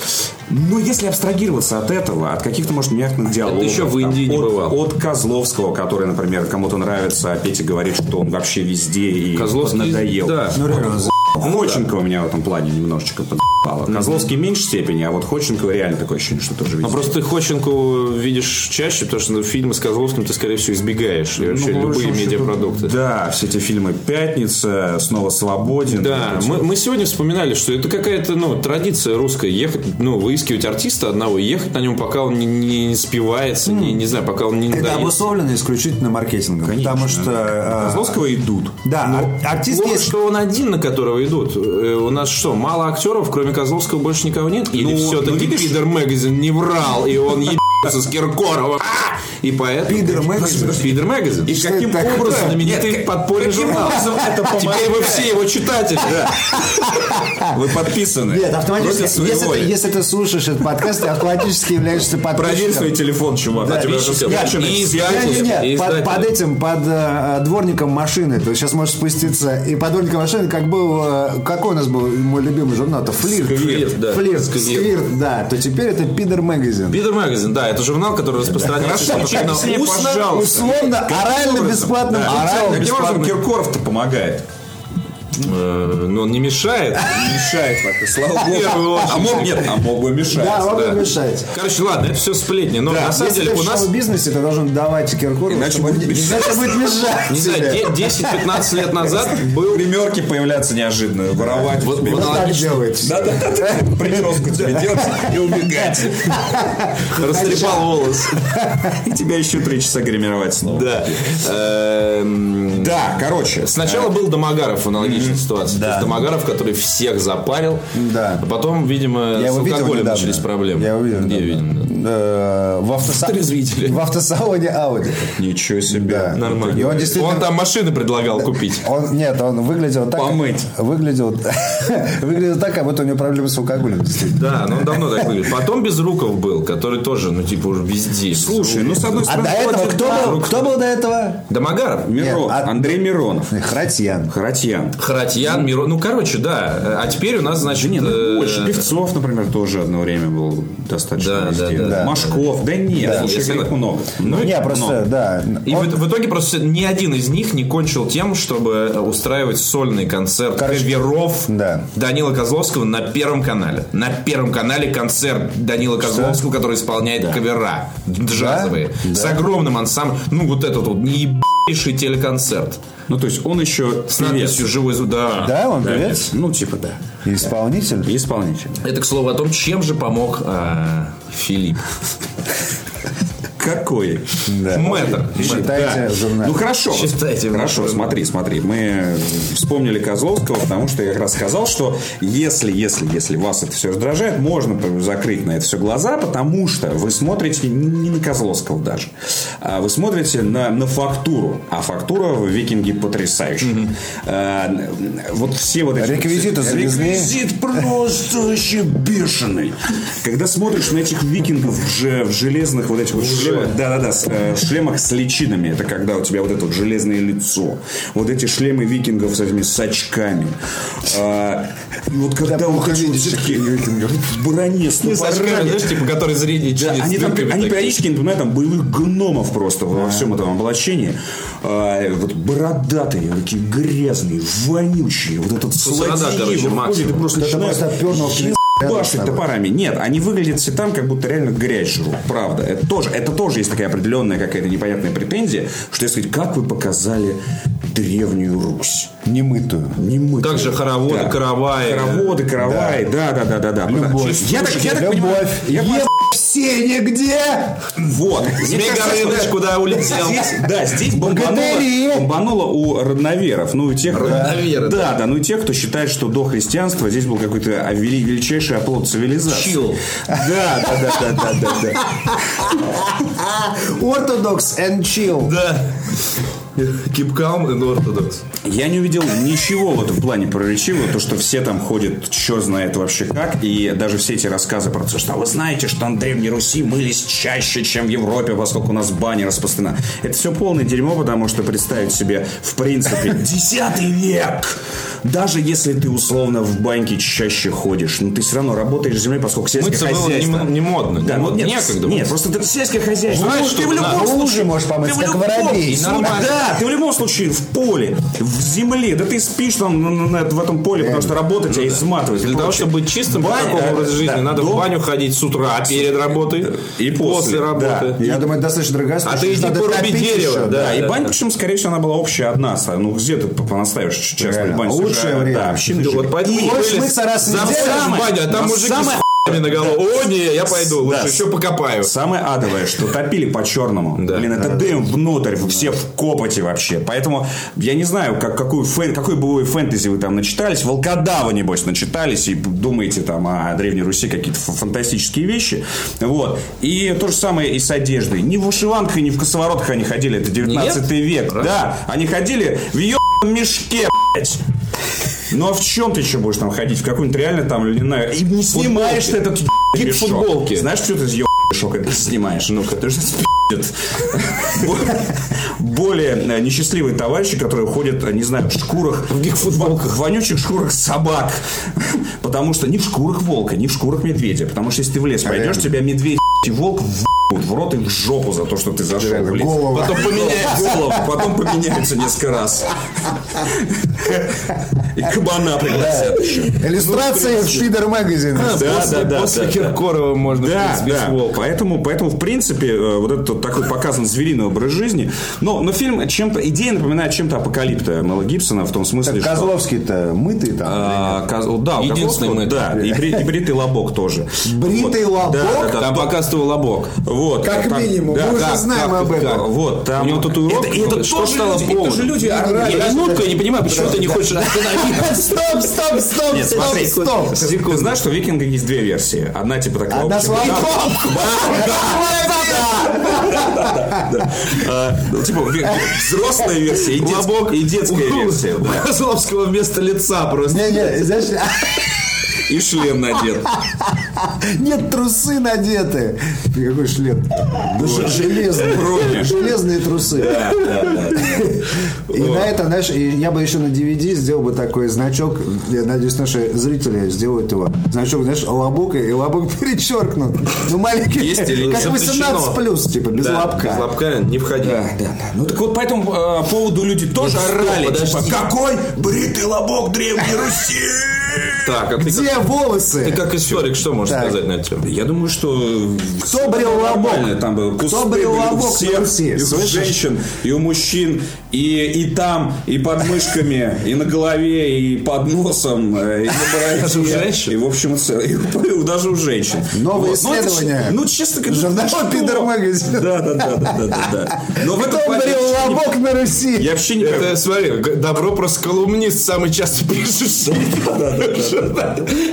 Но если абстрагироваться от этого, от каких-то, может, мягких диалогов. еще в там, Индии не от, бывал. От Козловского, который, например, кому-то нравится, а Петя говорит, что он вообще везде и Козловский, надоел. да. Ну, реально, за- Ходченкова меня в этом плане немножечко подъебало. Козловский в меньшей степени, а вот Ходченкова реально такое ощущение, что тоже А везде. просто ты Ходченко видишь чаще, потому что ну, фильмы с Козловским ты, скорее всего, избегаешь. И вообще Ну, любые медиапродукты. Да, все эти фильмы «Пятница», «Снова свободен». Да, мы, мы сегодня вспоминали, что это какая-то ну, традиция русская ехать, ну, выискивать артиста одного, и ехать на нем, пока он не, не спивается, не, не знаю, пока он не Это надоест. обусловлено исключительно маркетингом. Конечно. Потому что... э, Козловского идут. Да, ар- артист Плохо, есть... что он один, на которого идут. Э, У нас что, мало актеров, кроме Козловского больше никого нет? Или Ну, все-таки ну, Пидор Магазин не врал, и он ебется с Киркоровым? А! И поэтому... Пидор Магазин? Пидор Магазин. И каким образом знаменитый Нет, подпольный каким журнал? образом это Теперь вы все его читатели. Вы подписаны. Нет, автоматически, если ты, воли. если ты слушаешь этот подкаст, ты автоматически являешься Проверь свой подписчиком. телефон, чувак. Да, тебя подписчиком. все. Нет, под, этим, под э, дворником машины. Ты сейчас можешь спуститься. И под дворником машины, как был, э, какой у нас был мой любимый журнал? Это Флирт. Сквирт, да. Флирт, Сквирт. Сквирт, да. То теперь это Пидор Магазин. Пидор Магазин, да, это журнал, который распространяется Хорошо, исключительно устно. пожалуйста. Условно, Каким орально образом? бесплатным Да. путем. Орально бесплатным Киркоров-то помогает. Э, Но он не мешает. Мешает пока, слава богу. А мог нет, а мог бы мешать. Да, да. не мешать. Короче, ладно, это все сплетни. Но на самом Если деле у в нас шоу-бизнесе, ты должен давать Киркорову, Иначе чтобы- будет мешать. не знаю, тебе. де- 10-15 лет назад был Примерки появляться неожиданно, воровать. Вот- так делается. Да, да, да, да. Прическу тебе делать и убегать. растрепал волос. И тебя еще три часа гримировать снова. Да. Эм, Да, короче. Сначала был Домогаров аналогичный аналогичная ситуация. То есть Домогаров, который всех запарил, Да. а потом, видимо, Я с алкоголем начались проблемы. Я его видел. Где видел? Э, В, автоса- Трезвителе. в автосалоне Audi. Ничего себе. Да. Нормально. И он действительно... Он там машины предлагал купить. Он, нет, он выглядел так... Помыть. Выглядел, [LAUGHS] выглядел так, как будто у него проблемы с алкоголем. Да, но он давно так выглядит. Потом Безруков был, который тоже, ну, типа, уже везде. Слушай, ну с одной А стороны... до этого кто да, был? Кто был до этого? Домогаров? Миро- Нет, а- Андрей Миронов. Хратьян. Харатьян. Харатьян, Миро... Ну, короче, да. А теперь у нас, значит... Да нет, ну, э, больше. Певцов, например, тоже одно время был достаточно Да, да, везде. да, да. Машков. Да нет, Да, слушай, если- их много. Ну, Не, просто, много. да. И Он- в, в итоге просто ни один из них не кончил тем, чтобы э, устраивать сольный концерт Короче, каверов да. Данила Козловского на Первом канале. На Первом канале концерт Данила Козловского, который исполняет кавера джазовые. С огромным ансамблем. Ну, вот этот вот неебейший телеконцерт. Ну, то есть он еще С надписью «Живой звук». Да. Да, он певец? Ну, типа да. Исполнитель? И исполнитель. Это, к слову, о том, чем же помог а, Филипп. [LAUGHS] Какой? Да. Мэтр. Считайте журнал. Ну хорошо. Считайте, Хорошо, смотри, смотри. Мы вспомнили Козловского, потому что я как раз сказал, что если, если, если вас это все раздражает, можно закрыть на это все глаза, потому что вы смотрите не на Козловского даже, а вы смотрите на, на фактуру. А фактура в «Викинге» потрясающая. А, Вот все вот эти... Реквизиты завезли. Реквизит просто вообще бешеный. Когда смотришь на этих викингов в, же- в железных вот этих вот шлемах, да-да-да, э, шлемах с личинами, это когда у тебя вот это вот железное лицо, вот эти шлемы викингов с этими с очками. А, и вот когда он ходил в броне с Ну, знаешь, типа, который зрение да, они, там, они периодически напоминают там боевых гномов просто во всем этом облачении. А, вот бородатые, такие грязные, вонючие. Вот этот и максимум. просто Это начинает ебашить топорами. Нет, они выглядят все там, как будто реально грязь жрут. Правда. Это тоже, это тоже есть такая определенная какая-то непонятная претензия, что, я сказать, как вы показали древнюю Русь? Немытую. Не мы. Также хороводы, караваи. Хороводы, караваи, да, да, да, да, да. Любовь. Я так, я так понимаю, Любовь. я Все нигде! вот. Змей Горыныч куда улетел. Да, здесь бомбануло, у родноверов. Ну, и тех, Родноверы, да, да, ну и тех, кто считает, что до христианства здесь был какой-то вели- величайший оплот цивилизации. Чил. Да, да, да, да, да, да, да. [LAUGHS] Orthodox and chill. Да. Keep calm and orthodox. Я не увидел ничего вот в плане противоречивого, то, что все там ходят, черт знает вообще как, и даже все эти рассказы про то, что «А вы знаете, что на Древней Руси мылись чаще, чем в Европе, поскольку у нас баня распространена. Это все полное дерьмо, потому что представить себе, в принципе, [LAUGHS] десятый век, даже если ты условно в баньке чаще ходишь, ну ты все равно работаешь с землей, поскольку сельское Мыться было хозяйство. не, не модно. Да, не, модно. нет, некогда. нет, просто ты сельское хозяйство. Знаешь, Ну, ты что в любом надо? случае, можешь помыть, ты как воробей. И Нормально. Да, ты в любом случае в поле, в земле, да ты спишь там на- на- на- в этом поле, потому что работа тебя изматывает. и Для того, чтобы быть чистым по Баня, такому э, образу жизни, да, надо дом- в баню ходить с утра перед работой И после, работы. да. Я думаю, это достаточно дорогая А ты иди поруби дерево, да. Да, и баня, причем, скорее всего, она была общая одна. Ну, где ты понаставишь Реально. баню? Лучшее время. Да, общины Да, вот поэтому мыться раз в неделю? баню, а там мужики самое- хуями на голову. О, не, я пойду, лучше Да. еще покопаю. Самое адовое, что топили по-черному. Да. Блин, это дым внутрь, все в копоте вообще. Поэтому я не знаю, как, какую фэн, какой былой фэнтези вы там начитались. Волкодава, небось, начитались и думаете там о Древней Руси какие-то фантастические вещи. Вот. И то же самое и с одеждой. Ни в вышиванках, ни в косоворотках они ходили. Это 19 век. Да, они ходили в ебаном мешке, блядь. Ну а в чем ты еще будешь там ходить? В какую-нибудь реально там льняную... И не снимаешь ты этот ебаный футболки? Знаешь, что ты ебаный это снимаешь? Ну-ка, ты же спи***т. Более э, несчастливые товарищи, которые ходят, не знаю, в шкурах... В гик-футболках. В вонючих шкурах собак. Потому что не в шкурах волка, не в шкурах медведя. Потому что если ты в лес пойдешь, тебя медведь и волк в в рот и в жопу за то, что ты зашел в лес. Голову. Потом поменяется. Голову, потом поменяются несколько раз. И кабана пригласят еще. Иллюстрации в Шпидер магазин. Да, После, да, да, после да. Киркорова можно, Да, да. Поэтому, поэтому, в принципе, э, вот этот такой показан звериный образ жизни. Но, но фильм чем-то, идея напоминает чем-то апокалипта Мела Гибсона в том смысле, что... Козловский-то мытый там. А, да, Единственный Козловского, мы- Да, и, бри- и бритый лобок тоже. Бритый лобок? Да, да, да. Там показывал лобок. Вот. Как Там- минимум. да, Мы уже как- знаем как- об этом. как- Вот, там... У него татуировка. Это, это Что тоже стало люди, это же люди орали. Я минутку, я не понимаю, почему ты не хочешь остановиться. [LAUGHS] Стоп, стоп, стоп, Нет, стоп, смотри, стоп. Ты знаешь, что у викинга есть две версии. Одна типа такая... Одна своя. [LAUGHS] [LAUGHS] А, Типа взрослая версия и и детская версия. У да. Козловского вместо лица просто. Не-не, знаешь, И шлем надет. [LAUGHS] нет, трусы надеты. Какой шлем? Да ж- железные. Железные трусы. И на этом, знаешь, я бы еще на DVD сделал бы такой значок. Я надеюсь, наши зрители сделают его. Значок, знаешь, лобок и лобок перечеркнут. Ну, маленький. Есть или Как запрещено? 18 плюс, типа, без лобка. Без лобка не входи. Да, да, да. Ну так вот по этому э, поводу люди тоже стоп, орали. Типа, какой бритый лобок Древней Руси? Так, а ты Где как, волосы? ты как историк что можешь Так. сказать на эту тему? Я думаю, что Кто брил лобок? там было. Кто у лобок на всех, Руси? и у женщин, и у мужчин, и, и там, и под мышками, и на голове, и под носом, э, и на бороде. [LAUGHS] Даже у женщин? И в общем и целом, [LAUGHS] даже у женщин. Новые. Ну, исследования. Ну, честно говоря, Журнал? Пидор Магазин. Да, да, да, да, да, да. Но в этом не- лобок на Руси? я вообще не Это, смотри, добро просто колумнист самый часто [LAUGHS] пишущий.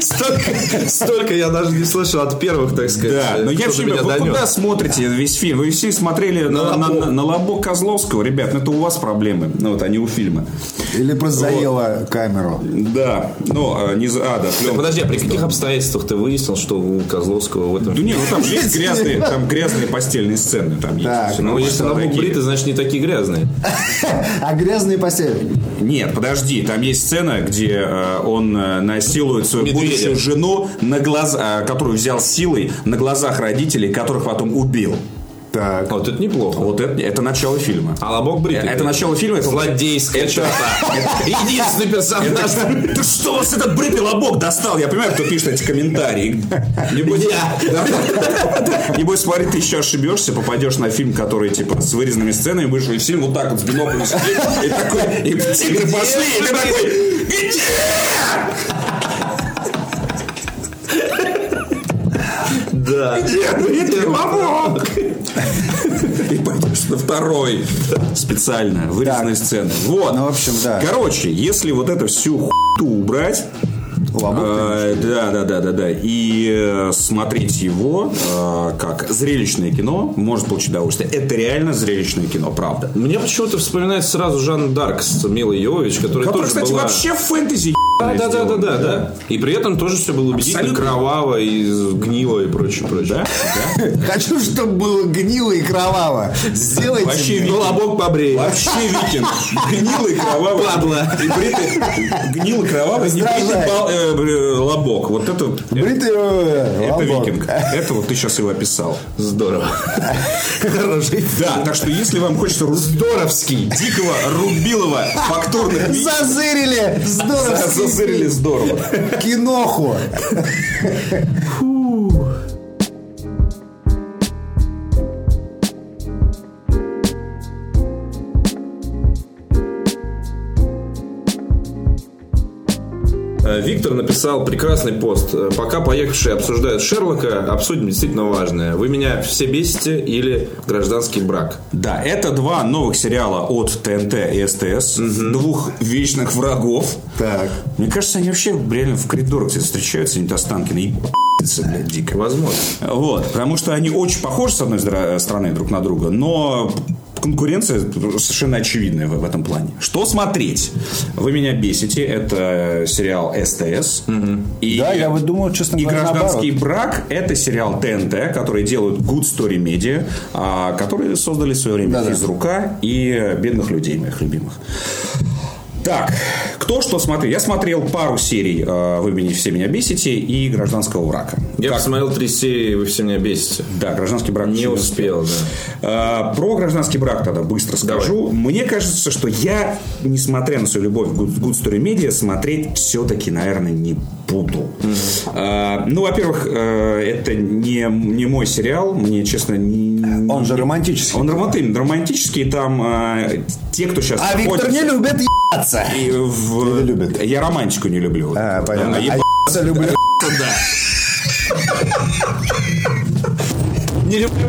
Столько, столько я даже не слышал от первых, так сказать. Да, но я вообще меня вы донес. куда смотрите весь фильм? Вы все смотрели на, на, лобок. на лобок Козловского, ребят, ну это у вас проблемы, ну вот они у фильма. Или просто заела камеру. Да, ну, а, не за... А, да, пленка. подожди, а при каких обстоятельствах ты выяснил, что у Козловского в этом Да не, ну там же есть грязные, там грязные постельные сцены, там есть. Так, Всё Ну, нормально, если на бритый, значит, не такие грязные. [LAUGHS] А грязные постели? Нет, подожди, там есть сцена, где э, он э, насилует свою будущую жену, на глаза, которую взял силой, на глазах родителей, которых потом убил. Так. Вот это неплохо. Вот это, это начало фильма. А лобок бритый. Это начало фильма, это Злодейская черта. [LAUGHS] Единственный персонаж. Да что вас этот бритый лобок достал? Я понимаю, кто пишет эти комментарии. Небось, смотри, ты еще ошибешься, попадешь на фильм, который, типа, с вырезанными сценами, будешь и фильм вот так вот с биноклем сидеть, и такой, и тигры пошли, и ты такой, где? Да. Бритый лобок! И пойдешь на второй специально вырезанной сцены. Вот. Ну, в общем, да. Короче, если вот эту всю хуйню убрать, Лобок, Э, Да, да, да, да, да. И э, смотреть его э, как зрелищное кино может получить удовольствие. Это реально зрелищное кино, правда. Мне почему-то вспоминается сразу Жан Дарк с Милой Йовович, которая Который, тоже кстати, была... вообще фэнтези Да, да, да, да, да, да. И при этом тоже все было убедительно, Абсолютно. кроваво и гнило и прочее, прочее. Да? Хочу, чтобы было гнило и кроваво. Сделайте Вообще. Ну, лобок побрей. Вообще викинг. Гнилый, кровавый. Падла. И бритый, гнилый, кровавый, не бритый Раздражает. Э, лобок. Вот это, Бритый это викинг. Это вот ты сейчас его описал. Здорово. Хороший. Да, так что если вам хочется Здоровский. дикого, рубилого, фактурных Зазырили! Здорово! Зазырили здорово. Киноху! Виктор написал прекрасный пост. Э, Пока поехавшие обсуждают Шерлока, обсудим действительно важное. Вы меня все бесите или гражданский брак? Да, это два новых сериала от ТНТ и СТС. Двух вечных врагов. Так. Мне кажется, они вообще реально в коридорах все встречаются, они Останкины, и п***цы, блядь, дико. Возможно. Вот, потому что они очень похожи, с одной стороны, друг на друга, но конкуренция совершенно очевидная в, в этом плане. Что смотреть? Вы меня бесите. Это сериал СТС. И, Да, я вот думал, честно И говоря, «Гражданский наоборот. брак» – это сериал ТНТ, который делают Good Story Media, а, которые создали в свое время Да-да. «Физрука» и «Бедных людей», моих любимых. Так, кто что смотрел? Я смотрел пару серий э, «Вы меня все меня бесите» и «Гражданского брака». Я Как- посмотрел три серии, вы все меня бесите. Да, «Гражданский брак» Не еще успел, А, Про «Гражданский брак» тогда быстро скажу. Мне кажется, что я, несмотря на свою любовь к Good, Good Story Media, смотреть все-таки, наверное, не буду. А, ну, во-первых, э, это не, не мой сериал. Мне, честно, не- Он же романтический. Он романтический, романтический там э, те, кто сейчас А Виктор не любит ебаться. и в- Или любит? Я романтику не люблю. А, понятно. А ебаться, люблю. да. Не люблю.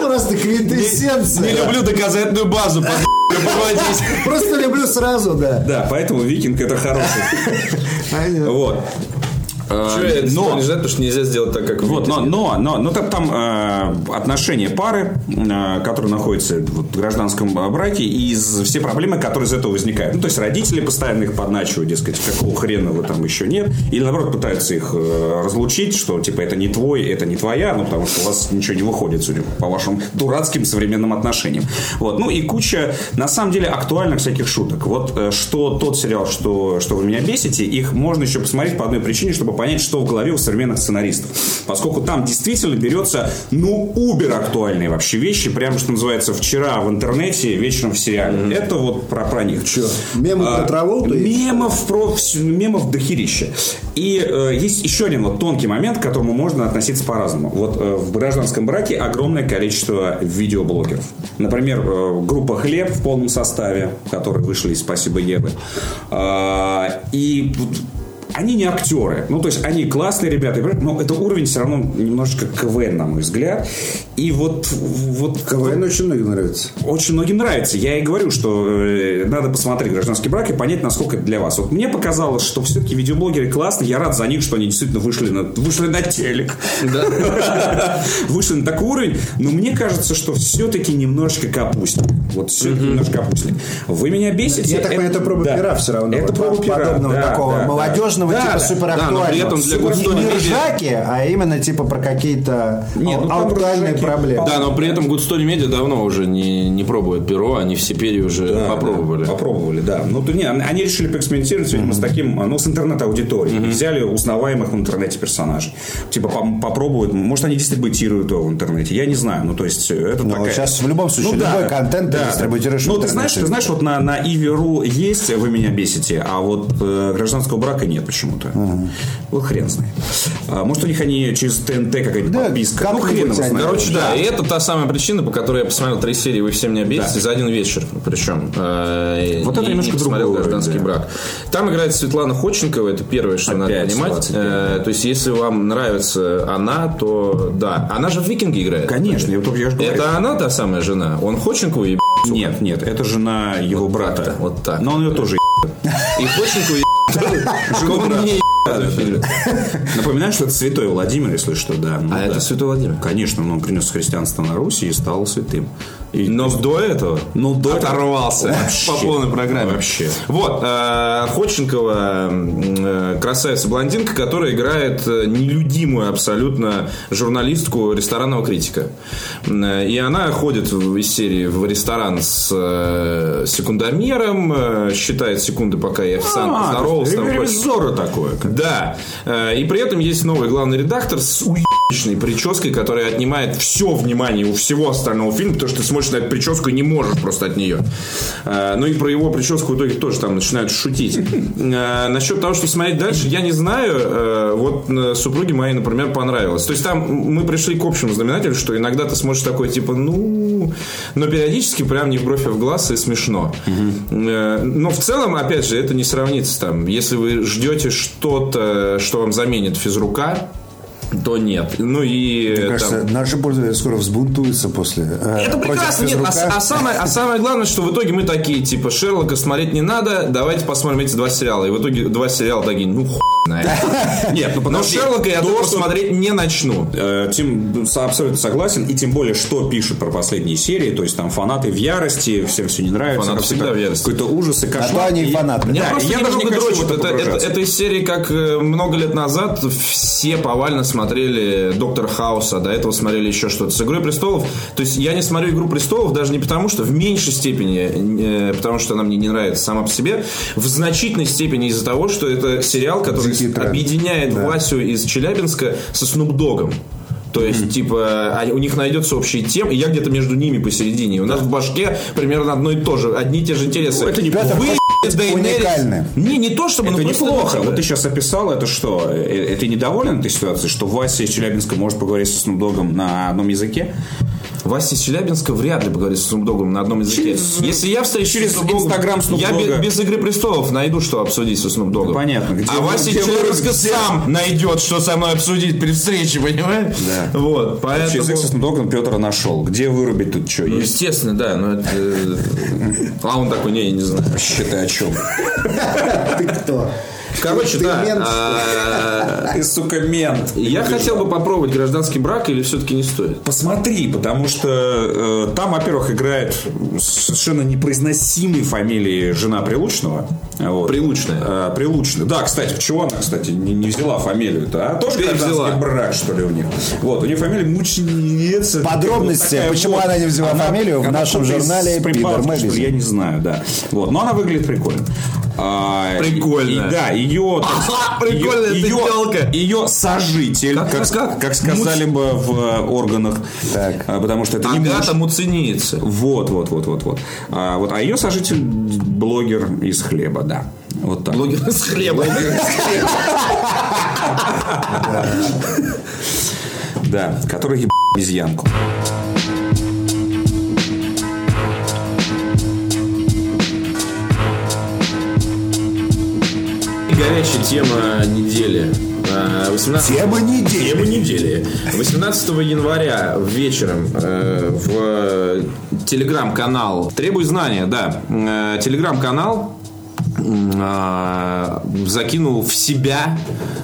Просто Не квинтэссенция. люблю доказательную базу. Просто люблю сразу, да. Да, поэтому викинг это хороший. Вот. Это Но- не знаю, потому что нельзя сделать так, как Вот, но, но, но, но там, там э, отношения пары, э, которые находятся вот, в гражданском э, браке, и из, все проблемы, которые из этого возникают. Ну, то есть родители постоянно их подначивают, дескать, какого хрена вы там еще нет. Или наоборот пытаются их э, разлучить, что типа это не твой, это не твоя, ну потому что у вас ничего не выходит, судя по вашим дурацким современным отношениям. Вот. Ну и куча, на самом деле, актуальных всяких шуток. Вот э, что тот сериал, что, что вы меня бесите, их можно еще посмотреть по одной причине, чтобы понять, что в голове у современных сценаристов. Поскольку там действительно берется, ну, убер актуальные вообще вещи, прямо что называется, вчера в интернете, вечером в сериале. Это вот про, про них. Че? Мемы про Траволту? Мемов про мемов дохерища. И э, есть еще один вот тонкий момент, к которому можно относиться по-разному. Вот э, в гражданском браке огромное количество видеоблогеров. Например, э, группа «Хлеб» в полном составе, которые вышли из «Спасибо, Евы». А, и они не актеры. Ну, то есть, они классные ребята, но это уровень все равно немножечко КВН, на мой взгляд. И вот, вот КВН очень многим нравится. очень многим нравится. Я и говорю, что э, надо посмотреть «Гражданский брак» и понять, насколько это для вас. Вот мне показалось, что все-таки видеоблогеры классные. Я рад за них, что они действительно вышли на, вышли на телек. [LAUGHS] Вышли на такой уровень. Но мне кажется, что все-таки немножечко капустник. Вот все-таки немножко капустник. Вы меня бесите. Я так понимаю, это проба пера все равно. Это проба пера, Подобного да, такого да, да. молодежного, Да, типа да. суперактуального. Да, но при этом для Не- Гудстона Не Медиа- ржаки, а именно типа про какие-то Нет, ну, актуальные ржаки проблемы. Да, но при этом Гудстони Медиа давно уже не, не пробует перо, они все перья уже Да, попробовали. да, попробовали, да. Ну, то, не, они решили поэкспериментировать, видимо, с таким, ну, с интернет-аудиторией. Взяли узнаваемых в интернете персонажей. Типа, попробуют, может, они дистрибутируют его в интернете. Я не знаю. Ну, то есть, это Ну, такая... сейчас в любом случае Ну, да, любой контент ты да, дистрибутируешь Ну, в ты знаешь, ты знаешь, вот на, на Иви.ру есть «Вы меня бесите», а вот э, гражданского брака нет почему-то. Вот хрен знает. А, может, у них они через ТНТ какая-нибудь Да, подписка. Ну, как-нибудь хрен его. Короче, да, и это та самая причина, по которой я посмотрел три серии «Вы все меня бесите» за один вечер. Причем. э, Вот это и немножко не посмотрел другой «Гражданский да. брак». Там играет Светлана Ходченкова, это первое, что надо Опять понимать. 25, Э, То есть, если вам нравится она, то да. Она же в «Викинге» играет. Конечно, я, я же говорю. Это она та самая жена? Он Ходченкову и Нет, нет, это жена его брата. так-то, вот так. Но он ее тоже И Ходченкову и Жену брата. мне Напоминаю, что это святой Владимир, если что, да. Ну А да. это Святой Владимир. Конечно, но он принес христианство на Русь и стал святым. И- Но до этого Ну, до оторвался Вообще. по полной программе. Вообще. Вот, э, Ходченкова, э, красавица-блондинка, которая играет э, нелюдимую абсолютно журналистку ресторанного критика. Э, И она ходит в- из серии в ресторан с э, секундомером, э, считает секунды, пока и официант А, хочет- ревизора такое. Да. Э, И при этом есть новый главный редактор с уебищной прической, которая отнимает все внимание у всего остального фильма, потому что ты смотришь на эту прическу и не можешь просто от нее. Э, Ну и про его прическу в итоге тоже там начинают шутить. Э, Насчет того, что смотреть дальше, я не знаю. Э, Вот э, супруге моей, например, понравилось. То есть там мы пришли к общему знаменателю, что иногда ты смотришь такой, типа, ну... Но периодически прям не в бровь, а в глаз и смешно. Э, Но в целом, опять же, это не сравнится там. Если вы ждете что-то, что вам заменит физрука, то нет. Ну и Мне там- кажется, наши пользователи скоро взбунтуются после. э, это против прекрасно, нет, а, а самое, а самое главное, что в итоге мы такие, типа, Шерлока смотреть не надо, давайте посмотрим эти два сериала. И в итоге два сериала такие, ну хуй. [LAUGHS] Нет, ну Но. Шерлока я То, тоже смотреть не начну. Э, Тим абсолютно согласен. И тем более, что пишут про последние серии. То есть там фанаты в ярости, всем все не нравится. Фанаты всегда в ярости. Какой-то ужас и А кошмар. то они фанаты. Просто я даже не немного дрочит. это из серии, как э, много лет назад все повально смотрели Доктора Хауса, а до этого смотрели еще что-то. С Игрой престолов. То есть я не смотрю Игру престолов даже не потому, что в меньшей степени, э, потому что она мне не нравится сама по себе, в значительной степени из-за того, что это сериал, который Дикий тренд. объединяет Васю из Челябинска со Снупдогом. То есть, типа, они- у них найдется общие темы, и я где-то между ними посередине. У нас в башке примерно одно и то же, одни и те же интересы. Ну, это не Петр, Вы, уникальны. Не, не то, чтобы, Это ну, просто неплохо. Вот ты сейчас описал это что? Э, э, Ты недоволен этой ситуацией, что Вася из Челябинска может поговорить со Снупдогом на одном языке? Вася из Челябинска вряд ли поговорит с Dogg на одном языке. Через- Если я встречусь через с Инстаграм я Dogg. бе- без «Игры престолов» найду, что обсудить со Snoop Dogg. понятно. Где а вы- Вася из Челябинска где- сам найдет, что со мной обсудить при встрече, понимаешь? Да. Вот, поэтому... язык со Dogg'ом Петр нашел. Где вырубить тут что Ну, есть? естественно, да, но это... э, А он такой, не, я не знаю. Считай о чем. [LAUGHS] Ты кто? Короче, Ты да. а, Ты, сука, мент. Я хотел бы попробовать гражданский брак или все-таки не стоит? Посмотри, потому что э, там, во-первых, играет совершенно непроизносимой фамилии жена Прилучного. Вот. Прилучная. Э, Прилучная. Да, кстати, чего она, кстати, не, не взяла фамилию-то? А тоже гражданский взяла. брак, что ли, у них? Вот, у нее фамилия Мученица. Подробности, Вот почему вот. она не взяла фамилию, в нашем журнале «Пидор что ли, Magazine». Я не знаю, да. Вот, но она выглядит прикольно. А, Прикольно. и- да, ее... [LAUGHS] Ага, прикольная тёлка. Ее сожитель, Как- как, как- как сказали бы в э, органах. Так. А, Потому что это не муж. Агата Муценица. Вот, вот, вот, вот, вот. А, вот. а ее сожитель блогер из хлеба, да. Вот так. Блогер с хлеба. [LAUGHS] Да, который еб обезьянку. Горячая тема недели. А, 18... Тема недели. Тема недели. 18 января вечером э, в э, телеграм-канал «Требуй знания», да, э, телеграм-канал закинул в себя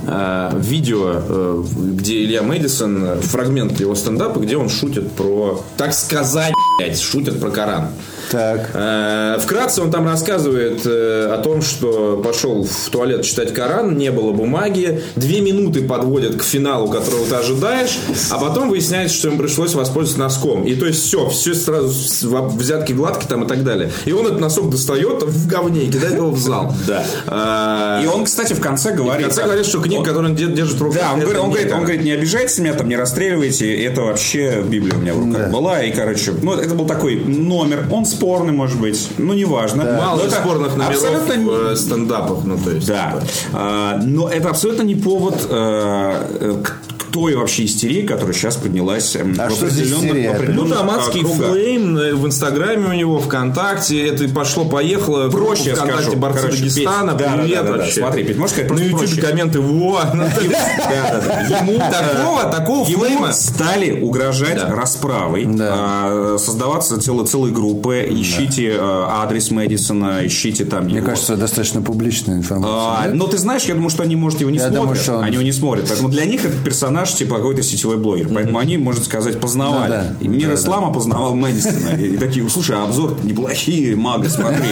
э, видео, э, где Илья Мэдисон, э, фрагмент его стендапа, где он шутит про, так сказать, шутит про Коран. Так. Э, Вкратце он там рассказывает э, о том, что пошел в туалет читать Коран, не было бумаги, две минуты подводят к финалу, которого ты ожидаешь, а потом выясняется, что ему пришлось воспользоваться носком. И то есть все, все сразу в- взятки гладкие там и так далее. И он этот носок достает в говне и кидает его в зал. [LAUGHS] Да. Э, И он, кстати, в конце в говорит... конце говорит, что книга, которую он де- держит в руках, Да, он говорит, он, не говорит, он Коран. говорит, не обижайтесь меня, там, не расстреливайте, это вообще Библия у меня в руках была, и, короче, ну, это был такой номер, он спорный, может быть, ну, неважно. Мало Но же спорных номеров абсолютно э, стендапах, ну то есть. Да, типа. А, но это абсолютно не повод э, э, к к той вообще истерии, которая сейчас поднялась эм, А в что за определенных- истерия? Ну, там адский кругах. флейм э, в Инстаграме у него, ВКонтакте. Это пошло-поехало. Проще я ВКонтакте скажу. борцы Короче, Дагестана. Петь, да, да, Привет да, да, да. вообще. Смотри, Петь, можешь сказать На YouTube проще? комменты. Во! [LAUGHS] Да, да, да. Ему Такого, такого флейма. стали угрожать Да. расправой, а, создаваться целые, группы. Ищите э, адрес Мэдисона, ищите там Мне кажется, достаточно публичная информация. А, но ты знаешь, я думаю, что они, может, его не Я смотрят. думаю, что он- Они его не смотрят. Поэтому для них этот персонаж типа какой-то сетевой блогер. Поэтому они, можно сказать, познавали. Да. И Мир Да, ислама познавал Мэдисона. И, такие, слушай, а обзор неплохие, мага, смотри.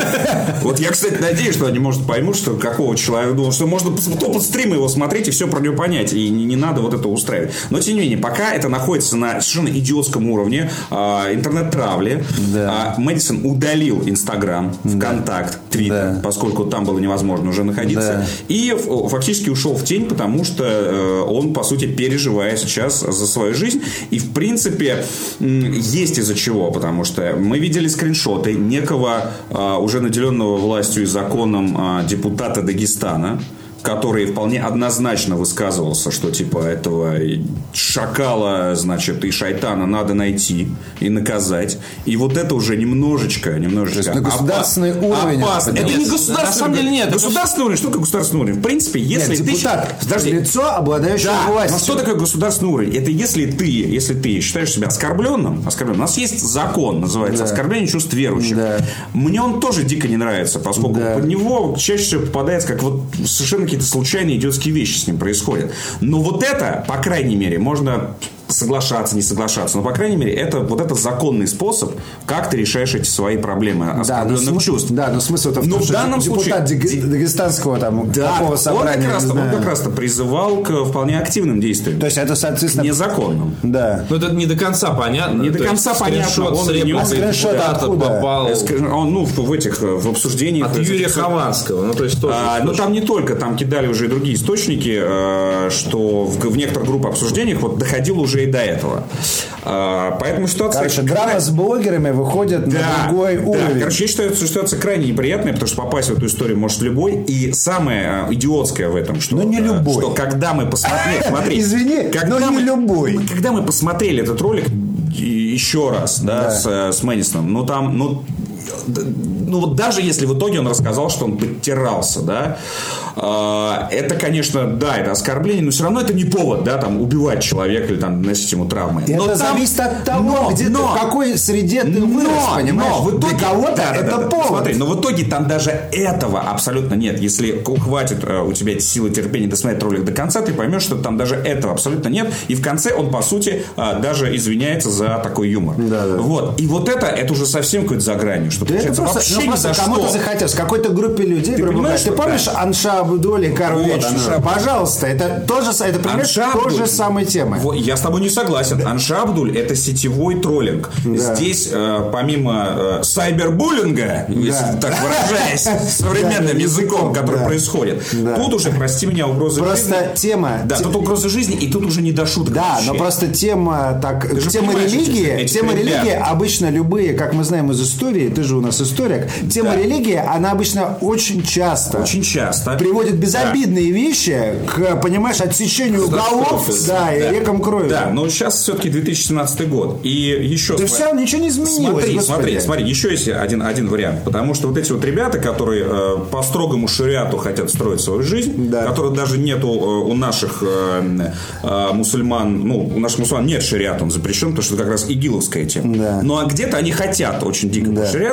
Вот я, кстати, надеюсь, что они, может, поймут, что какого человека, ну, что можно топот стрима его смотреть и все про него понять. И не, не надо вот это устраивать. Но, тем не менее, пока это находится на совершенно идиотском уровне а, интернет-травли, Да. а, Мэдисон удалил Инстаграм, ВКонтакт, Твиттер, Да. поскольку там было невозможно уже находиться. Да. И фактически ушел в тень, потому что э, он, по сути, переживает сейчас за свою жизнь. И, в принципе, есть из-за чего. Потому что мы видели скриншоты некого а, уже наделенного властью и законом а, депутата Дагестана, который вполне однозначно высказывался, что типа этого шакала, значит, и шайтана надо найти и наказать. И вот это уже немножечко, немножечко на государственный опа- уровень опасно. это Это не государственный На самом деле нет, Государственный уровень. Что такое государственный уровень? В принципе, если Нет, ты... депутат. Подожди. Лицо, обладающее Да, властью. но что такое государственный уровень? Это если ты, если ты считаешь себя оскорбленным, оскорбленным. У нас есть закон, называется оскорбление чувств верующих. Да. Мне он тоже дико не нравится, поскольку Да. под него чаще всего попадается, как вот совершенно какие-то случайные идиотские вещи с ним происходят. Но вот это, по крайней мере, можно соглашаться, не соглашаться, но, по крайней мере, это вот это законный способ, как ты решаешь эти свои проблемы Да, но, оскорбленных чувств. да, но смысл-то в Но том, в что данном депутат случае- Даг- дагестанского там Да, такого он собрания, как, раз, он как раз-то призывал к вполне активным действиям. То есть это, соответственно, незаконным. да. Ну, это не до конца понятно. Не до конца понятно, он с или не он. репликой скриншот депутата откуда? попал Э, Он, ну, в, этих, э, в обсуждениях. от этих- Юрия Хованского. Ну, то есть тоже. А, но там не только, там кидали уже и другие источники, э, что в, в некоторых группах обсуждениях вот доходило уже и до этого. А, поэтому ситуация... Короче, драма с блогерами выходит на другой да. уровень. Короче, я считаю, что ситуация крайне неприятная, потому что попасть в эту историю может любой. И самое э, идиотское в этом, что, Ну, не э, любой. что когда мы посмотрели... [LAUGHS] Смотри, Извини, но не мы, любой. Когда мы посмотрели этот ролик, еще раз, да, Да. с, э, с Мэдисоном. Но там, ну, ну вот даже если в итоге он рассказал, что он подтирался, да, а, это, конечно, да, это оскорбление, но все равно это не повод, да, там, убивать человека или там наносить ему травмы. Это Но там- зависит от того, но- где но- ты, в какой среде ты вырос, но, понимаешь? но в итоге, Для кого-то да, это да, да. повод. Смотри, но в итоге там даже этого абсолютно нет. Если хватит э, у тебя силы терпения досмотреть ролик до конца, ты поймешь, что там даже этого абсолютно нет. И в конце он, по сути, э, даже извиняется за такой юмор. Да, да. Вот. И вот это, это уже совсем какой-то за гранью. Что Да это просто, вообще ну, просто кому-то захотелось, какой-то группе людей, Ты грубо говоря. Ты помнишь да. Анша Абдули Кару Вот? Анша Абдуль. Пожалуйста, это тоже, это пример Аншабдуль. той же самой темы. Вот, я с тобой не согласен. Аншабдуль это сетевой троллинг. Да. Здесь, э, помимо э, сайбербуллинга, если так выражаясь, [LAUGHS] современным Да, языком, который да. происходит, Да. тут уже, прости меня, угрозы Просто жизни. тема... Да, тут угроза жизни, и тут уже не до шуток. Да, но просто тема так, тема религии, тема религии обычно любые, как мы знаем из истории, ты же у нас историк, тема Да. религии, она обычно очень часто Очень часто. приводит безобидные вещи к, понимаешь, отсечению голов, Катастрофы. да, и рекам крови. Да, но сейчас все-таки 2017 год. И еще... Да все, ничего не изменилось. Смотри, господи. смотри, смотри, еще есть один, один вариант. Потому что вот эти вот ребята, которые э, по строгому шариату хотят строить свою жизнь, Да. которых даже нету э, у наших э, э, мусульман, ну, у наших мусульман нет шариата, он запрещен, потому что это как раз игиловская тема. Да. Ну, а где-то они хотят очень дико Да. по шариату,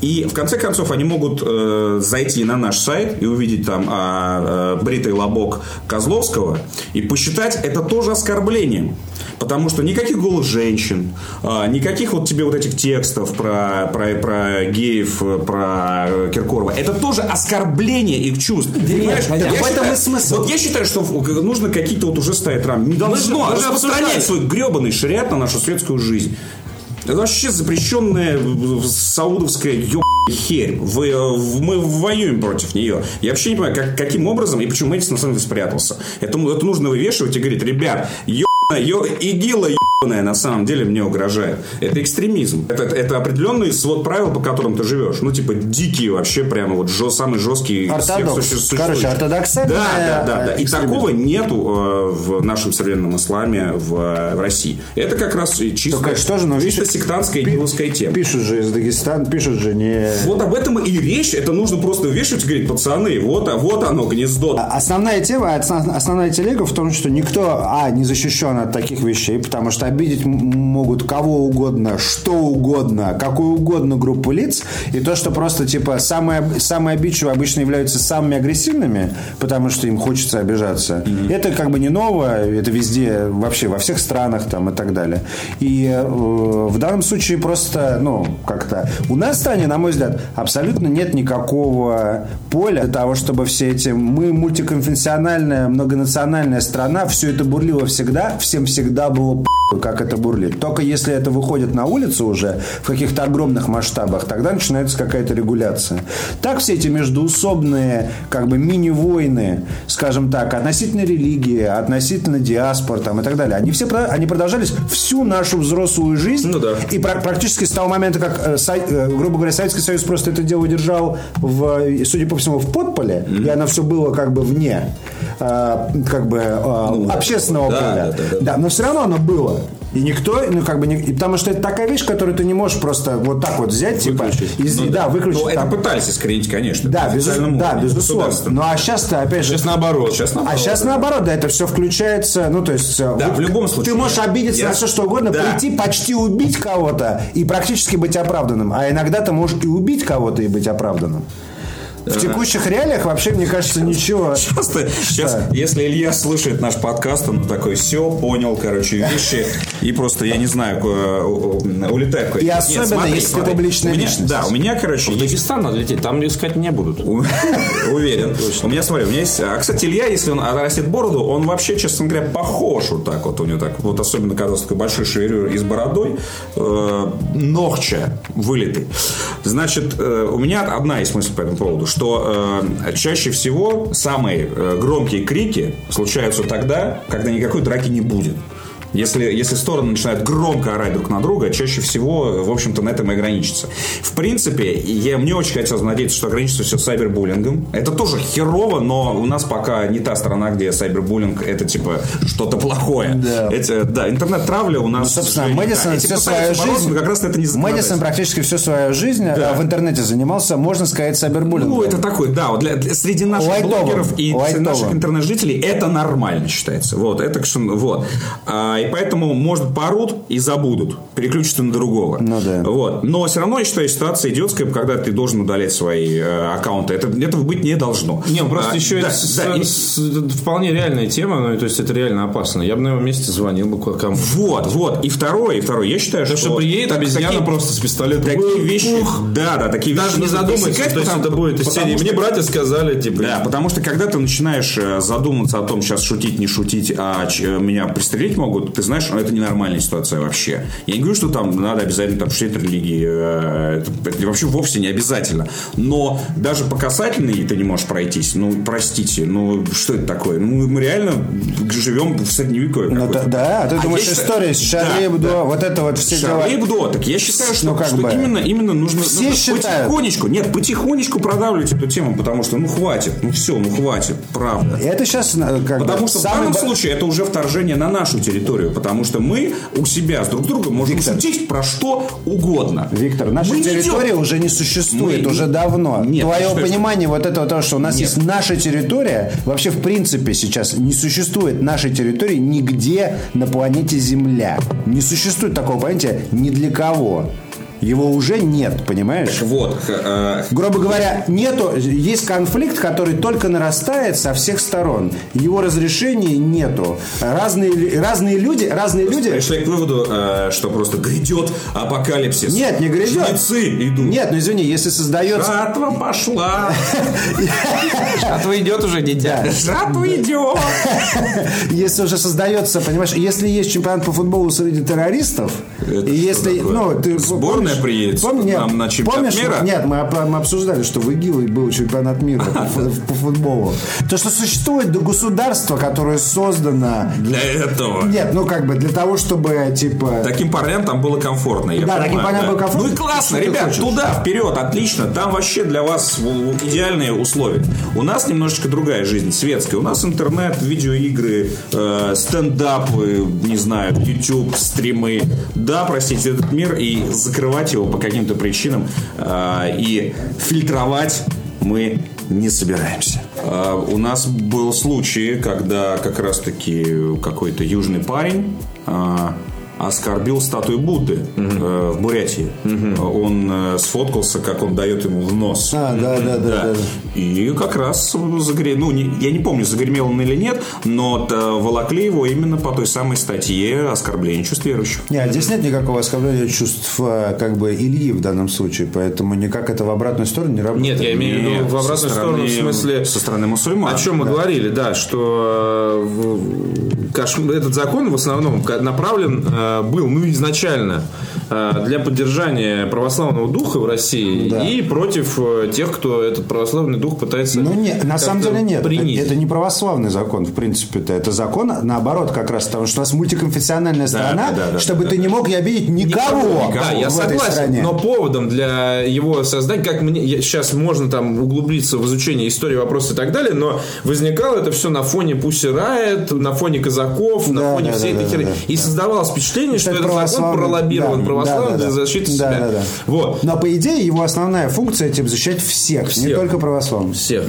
и в конце концов они могут э, зайти на наш сайт и увидеть там а, э, бритый лобок Козловского и посчитать это тоже оскорблением. Потому что никаких голых женщин, а, никаких вот тебе вот этих текстов про, про, про геев, э, про э, Киркорова. Это тоже оскорбление их чувств. Понимаешь? понятно. Я В этом и смысл. Вот я считаю, что нужно какие-то вот уже ставить рамки. Не должно мы же распространять свой гребаный шариат на нашу светскую жизнь. Это вообще запрещенная саудовская ебаная херь. Вы, э, мы воюем против нее. Я вообще не понимаю, как, каким образом и почему Мэдисон на самом деле спрятался. Это, это нужно вывешивать и говорить, ребят, ебаная, ё, игила ебаная на самом деле мне угрожает. Это экстремизм. Это, это определенный свод правил, по которым ты живешь. Ну, типа, дикие вообще, прямо вот жё, самый жесткий из всех Ортодокс. суще- Короче, ортодоксальная, Да, да, да. да. И такого нету э, в нашем современном исламе в, в России. Это как раз и чисто, Только что же, но чисто видишь, сектантская идиловская тема. Пишут же из Дагестана, пишут же не... Вот об этом и речь. Это нужно просто вешать и говорить, пацаны, вот, а вот оно, гнездо. Основная тема, основ- основная телега в том, что никто, а, не защищен от таких вещей, потому что обидеть могут кого угодно, что угодно, какую угодно группу лиц, и то, что просто, типа, самые, самые обидчивые обычно являются самыми агрессивными, потому что им хочется обижаться. Это как бы не новое, это везде, вообще, во всех странах там и так далее. И э, в данном случае просто, ну, как-то... У нас в стране, на мой взгляд, абсолютно нет никакого поля для того, чтобы все эти... Мы мультиконфессиональная, многонациональная страна, все это бурлило всегда, всем всегда было как это бурлит. Только если это выходит на улицу уже в каких-то огромных масштабах, тогда начинается какая-то регуляция. Так все эти междуусобные, как бы мини-войны, скажем так, относительно религии, относительно диаспор там, и так далее, они все они продолжались всю нашу взрослую жизнь. Ну да. И пра- практически с того момента, как, э, э, грубо говоря, Советский Союз просто это дело держал, в, судя по всему, в подполе, и оно все было как бы вне как бы э, общественного да, поля. да, да, да. но все равно оно было. И никто, ну как бы, не, и потому что это такая вещь, которую ты не можешь просто вот так вот взять, типа, и, Ну да, выключить. Ну, это пытались искоренить, конечно. да, официальном да, безусловно. Ну а сейчас-то, опять же, Сейчас наоборот. Сейчас наоборот, а сейчас да. наоборот, да, это все включается, ну, то есть... э, Да, вот в любом случае. Ты можешь обидеться Я- на все, что угодно, Да. прийти, почти убить кого-то и практически быть оправданным. А иногда ты можешь и убить кого-то и быть оправданным. В текущих реалиях вообще, мне кажется, ничего... Просто сейчас, если Илья слышит наш подкаст, он такой, все, понял, короче, вещи, и просто, я не знаю, улетает. И особенно, если ты публичная личность. Да, у меня, короче, В Дагестан надо лететь, там искать не будут. [LAUGHS] Уверен. У меня, смотри, у меня есть... А, кстати, Илья, если он растет бороду, он вообще, честно говоря, похож вот так вот у него так. Вот особенно, когда он такой большой шевелюр и с бородой. Э, ногча вылитый. Значит, э, у меня одна есть мысль по этому поводу, что э, чаще всего самые э, громкие крики случаются тогда, когда никакой драки не будет. Если, если стороны начинают громко орать друг на друга, чаще всего, в общем-то, на этом и ограничится. В принципе, я, мне очень хотелось надеяться, что ограничится все сайбербуллингом. Это тоже херово, но у нас пока не та страна, где сайбербуллинг это типа что-то плохое. Да. Это, да, интернет-травля у нас... Ну, собственно, Мэдисон да. Эти всю пытаются свою жизнь... как раз это не Мэдисон практически всю свою жизнь Да. а, в интернете занимался, можно сказать, сайбербуллингом. Ну, это такой, да, вот для, для- среди наших Лайтово. блогеров и Лайтово. наших интернет-жителей это нормально считается. Вот, это вот. А, и поэтому, может, поорут и забудут, переключатся на другого. Ну да. Вот. Но все равно, я считаю, ситуация идиотская, когда ты должен удалять свои э, аккаунты. Это, этого быть не должно. Не, ну, просто А, еще да, это с- да, и- с- это вполне реальная тема, ну, то есть это реально опасно. Я бы на его месте звонил бы кому Вот, вот. И второе, и второе. Я считаю, Потому что... что приедет так- обезьяна такие- просто с пистолетом. Такие вещи, Ух. да, да, такие Даже вещи не нужно задумайся, то есть потому- это будет из потому серии. что- Мне братья сказали, типа... Да, потому что когда ты начинаешь э, задумываться о том, сейчас шутить, не шутить, а ч- э, меня пристрелить могут, ты знаешь, ну, это ненормальная ситуация вообще. Я не говорю, что там надо обязательно там шутить религии. э, Это, это вообще вовсе не обязательно. Но даже по касательной ты не можешь пройтись. Ну, простите, ну что это такое? Ну, мы реально живем в средневековье. Ну, да, да, ты А думаешь, история с Шарли Да, да. вот это вот все дела. Шарли Эбдо, так я считаю, что, Ну, как что бы. именно, именно нужно, Все нужно считают. потихонечку, нет, потихонечку продавливать эту тему, потому что, ну, хватит, ну, все, ну, хватит, правда. Это сейчас как Потому бы что в данном бо- случае это уже вторжение на нашу территорию, потому что мы у себя с друг другом можем Виктор. шутить про что угодно. Виктор, наша Мы территория идем- уже не существует, Мы- уже давно. Нет, Твое понимание вот этого того, что у нас Нет. есть наша территория, вообще в принципе сейчас не существует нашей территории нигде на планете Земля. Не существует такого понятия ни для кого. Его уже нет, понимаешь? Вот, э, Грубо говоря, нету, есть конфликт, который только нарастает со всех сторон. Его разрешения нету. Разные, разные люди, разные люди. пришли к выводу, э, что просто грядет апокалипсис. Нет, не грядет. Жнецы идут. Нет, ну извини, если создается Жатва пошла. [LAUGHS] Жатва идет уже, дитя. Жатва идет. [LAUGHS] если уже создается, понимаешь, если есть чемпионат по футболу среди террористов, и если, ну, ты Сборная помнишь- приедет помни- нет, нам на чемпионат помнишь, мира? Нет, мы, мы обсуждали, что в ИГИЛе был чемпионат мира по, фу- [LAUGHS] по футболу. То, что существует государство, которое создано... Для этого. Нет, ну как бы для того, чтобы, типа... Таким парням там было комфортно. Я Да, таким парням было комфортно. Ну и классно, ребят, туда, вперед, отлично. Там вообще для вас идеальные условия. У нас немножечко другая жизнь, светская. У нас интернет, видеоигры, э, стендапы, не знаю, YouTube, стримы. Да, простите, этот мир и закрывать его по каким-то причинам э, и фильтровать мы не собираемся. Э, у нас был случай, когда как раз-таки какой-то южный парень э, оскорбил статую Будды э, в Бурятии. Он э, сфоткался, как он дает ему в нос. А, да, да, да, да. И как раз загре... ну, не- я не помню, загремел он или нет, но т- волокли его именно по той самой статье оскорбления чувств верующих. Нет, здесь нет никакого оскорбления чувств э, как бы Ильи в данном случае, поэтому никак это в обратную сторону не работает. Нет, я имею в виду в обратную со сторону, в стороны- смысле... Со стороны мусульман. О чем мы говорили, да, что э, этот закон в основном направлен э, был, ну, изначально для поддержания православного духа в России Да. и против э, тех, кто этот православный дух пытается Ну нет, на самом деле нет. Это, принизить. это не православный закон, в принципе-то. Это закон, наоборот, как раз потому, что у нас мультиконфессиональная страна, да, да, чтобы да, ты да. не мог обидеть никого, Да, я в этой согласен, стране. но поводом для его создания, как мне я- сейчас можно там углубиться в изучение истории вопроса и так далее, но возникало это все на фоне Пусси Райт, на фоне казаков, на Да, фоне да, всей да, этой да, херни. да, И да. создавалось впечатление, что Это этот закон пролоббирован да, православным да, да, для да. защиты Да, себя. да, да. Вот. Но по идее его основная функция типа защищать всех, не Всех. только православных. Всех.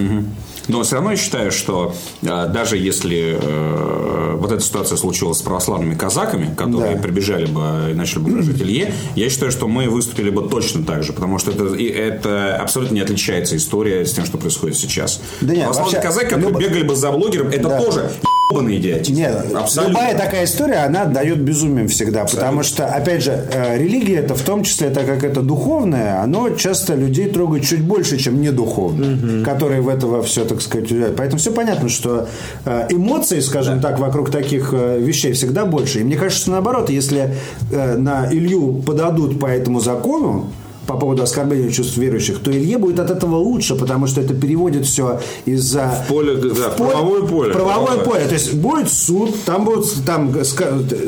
Но все равно я считаю, что э, даже если э, вот эта ситуация случилась с православными казаками, которые Да. прибежали бы и начали бы угрожать Илье, я считаю, что мы выступили бы точно так же, потому что это, и это абсолютно не отличается история с тем, что происходит сейчас. Да нет, Православные вообще, казаки, которые любо- бегали бы за блогером, это Да. тоже идиотизм. Нет, Абсолютно. любая такая история, она дает безумием всегда. Потому что, опять же, э, религия это в том числе, так как это духовное, оно часто людей трогает чуть больше, чем недуховное, которые в этого все, так сказать, уделяют. Поэтому все понятно, что э, эмоций, скажем так, вокруг таких э, вещей всегда больше. И мне кажется, что наоборот, если на Илью подадут по этому закону, по поводу оскорбления чувств верующих, то Илье будет от этого лучше, потому что это переводит все из-за... Поле, да, поле- правовое поле. Правовое поле. То есть будет суд, там будут, там,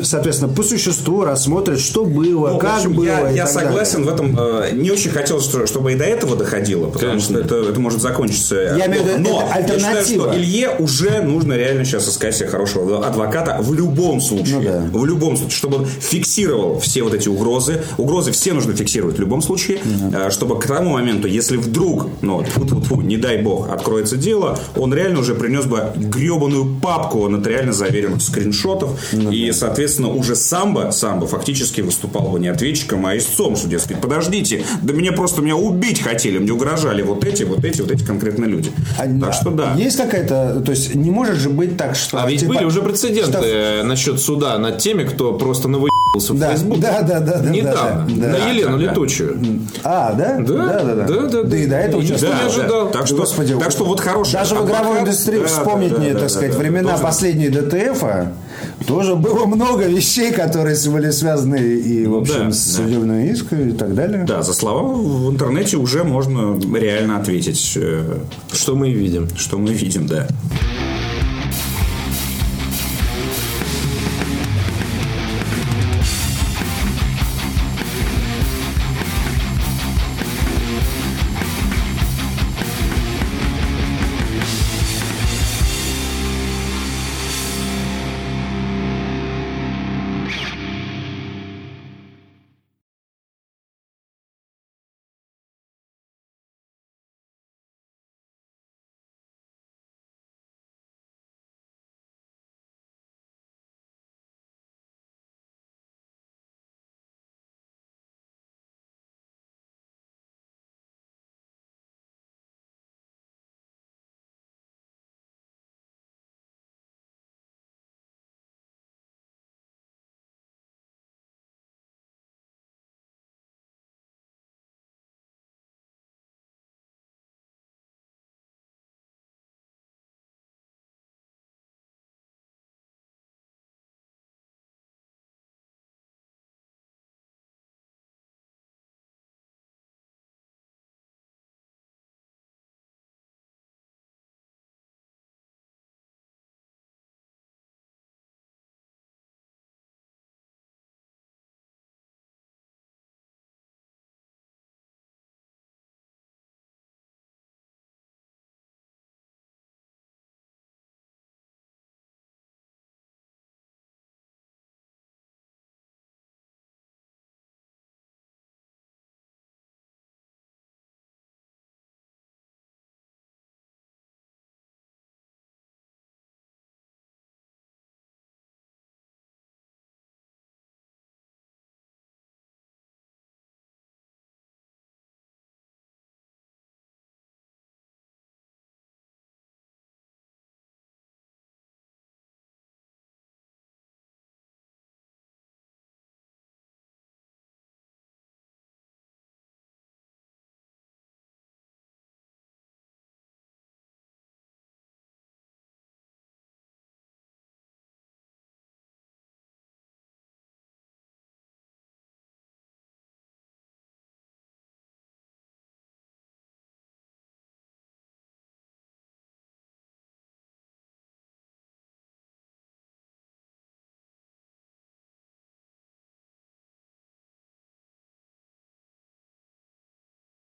соответственно, по существу рассмотрят, что было, Ну, в как общем, было. я, я согласен в этом. э, Не очень хотелось, что- чтобы и до этого доходило, потому Конечно. что это, это может закончиться. Я имею в виду, Но это я считаю, альтернатива. что Илье уже нужно реально сейчас искать себе хорошего адвоката в любом случае. Ну да. В любом случае, чтобы он фиксировал все вот эти угрозы. Угрозы все нужно фиксировать в любом случае, э, чтобы к тому моменту, если вдруг, ну, тьфу-тьфу-тьфу, не дай бог, откроется дело, он реально уже принес бы гребаную папку нотариально заверенных скриншотов. и, соответственно, уже самбо, самбо фактически выступал бы не ответчиком, а истцом, что, дескать, подождите, да меня просто меня убить хотели, мне угрожали вот эти, вот эти, вот эти конкретные люди. А, так что да. Есть какая-то... То есть не может же быть так, что... А ведь типа, были уже прецеденты что- э, насчет суда над теми, кто просто навыебался в Да, Фейсбуке. да, да, да, да, Недавно. да, да. На Елену Да, да. Летучую. А, да? Да, да, да. да, да, Да и до этого да. Никто Да, не да. ожидал. Так что, Господи, так что вот хороший Даже в игровой адвокат, индустрии да, вспомнить да, мне, да, так да, сказать, да. времена Тоже- последней ДТФа, тоже было много вещей, которые были связаны и, в общем, да, с да. судебным иском и так далее. Да, за слова в интернете уже можно реально ответить, э, Что мы видим. что мы видим, да.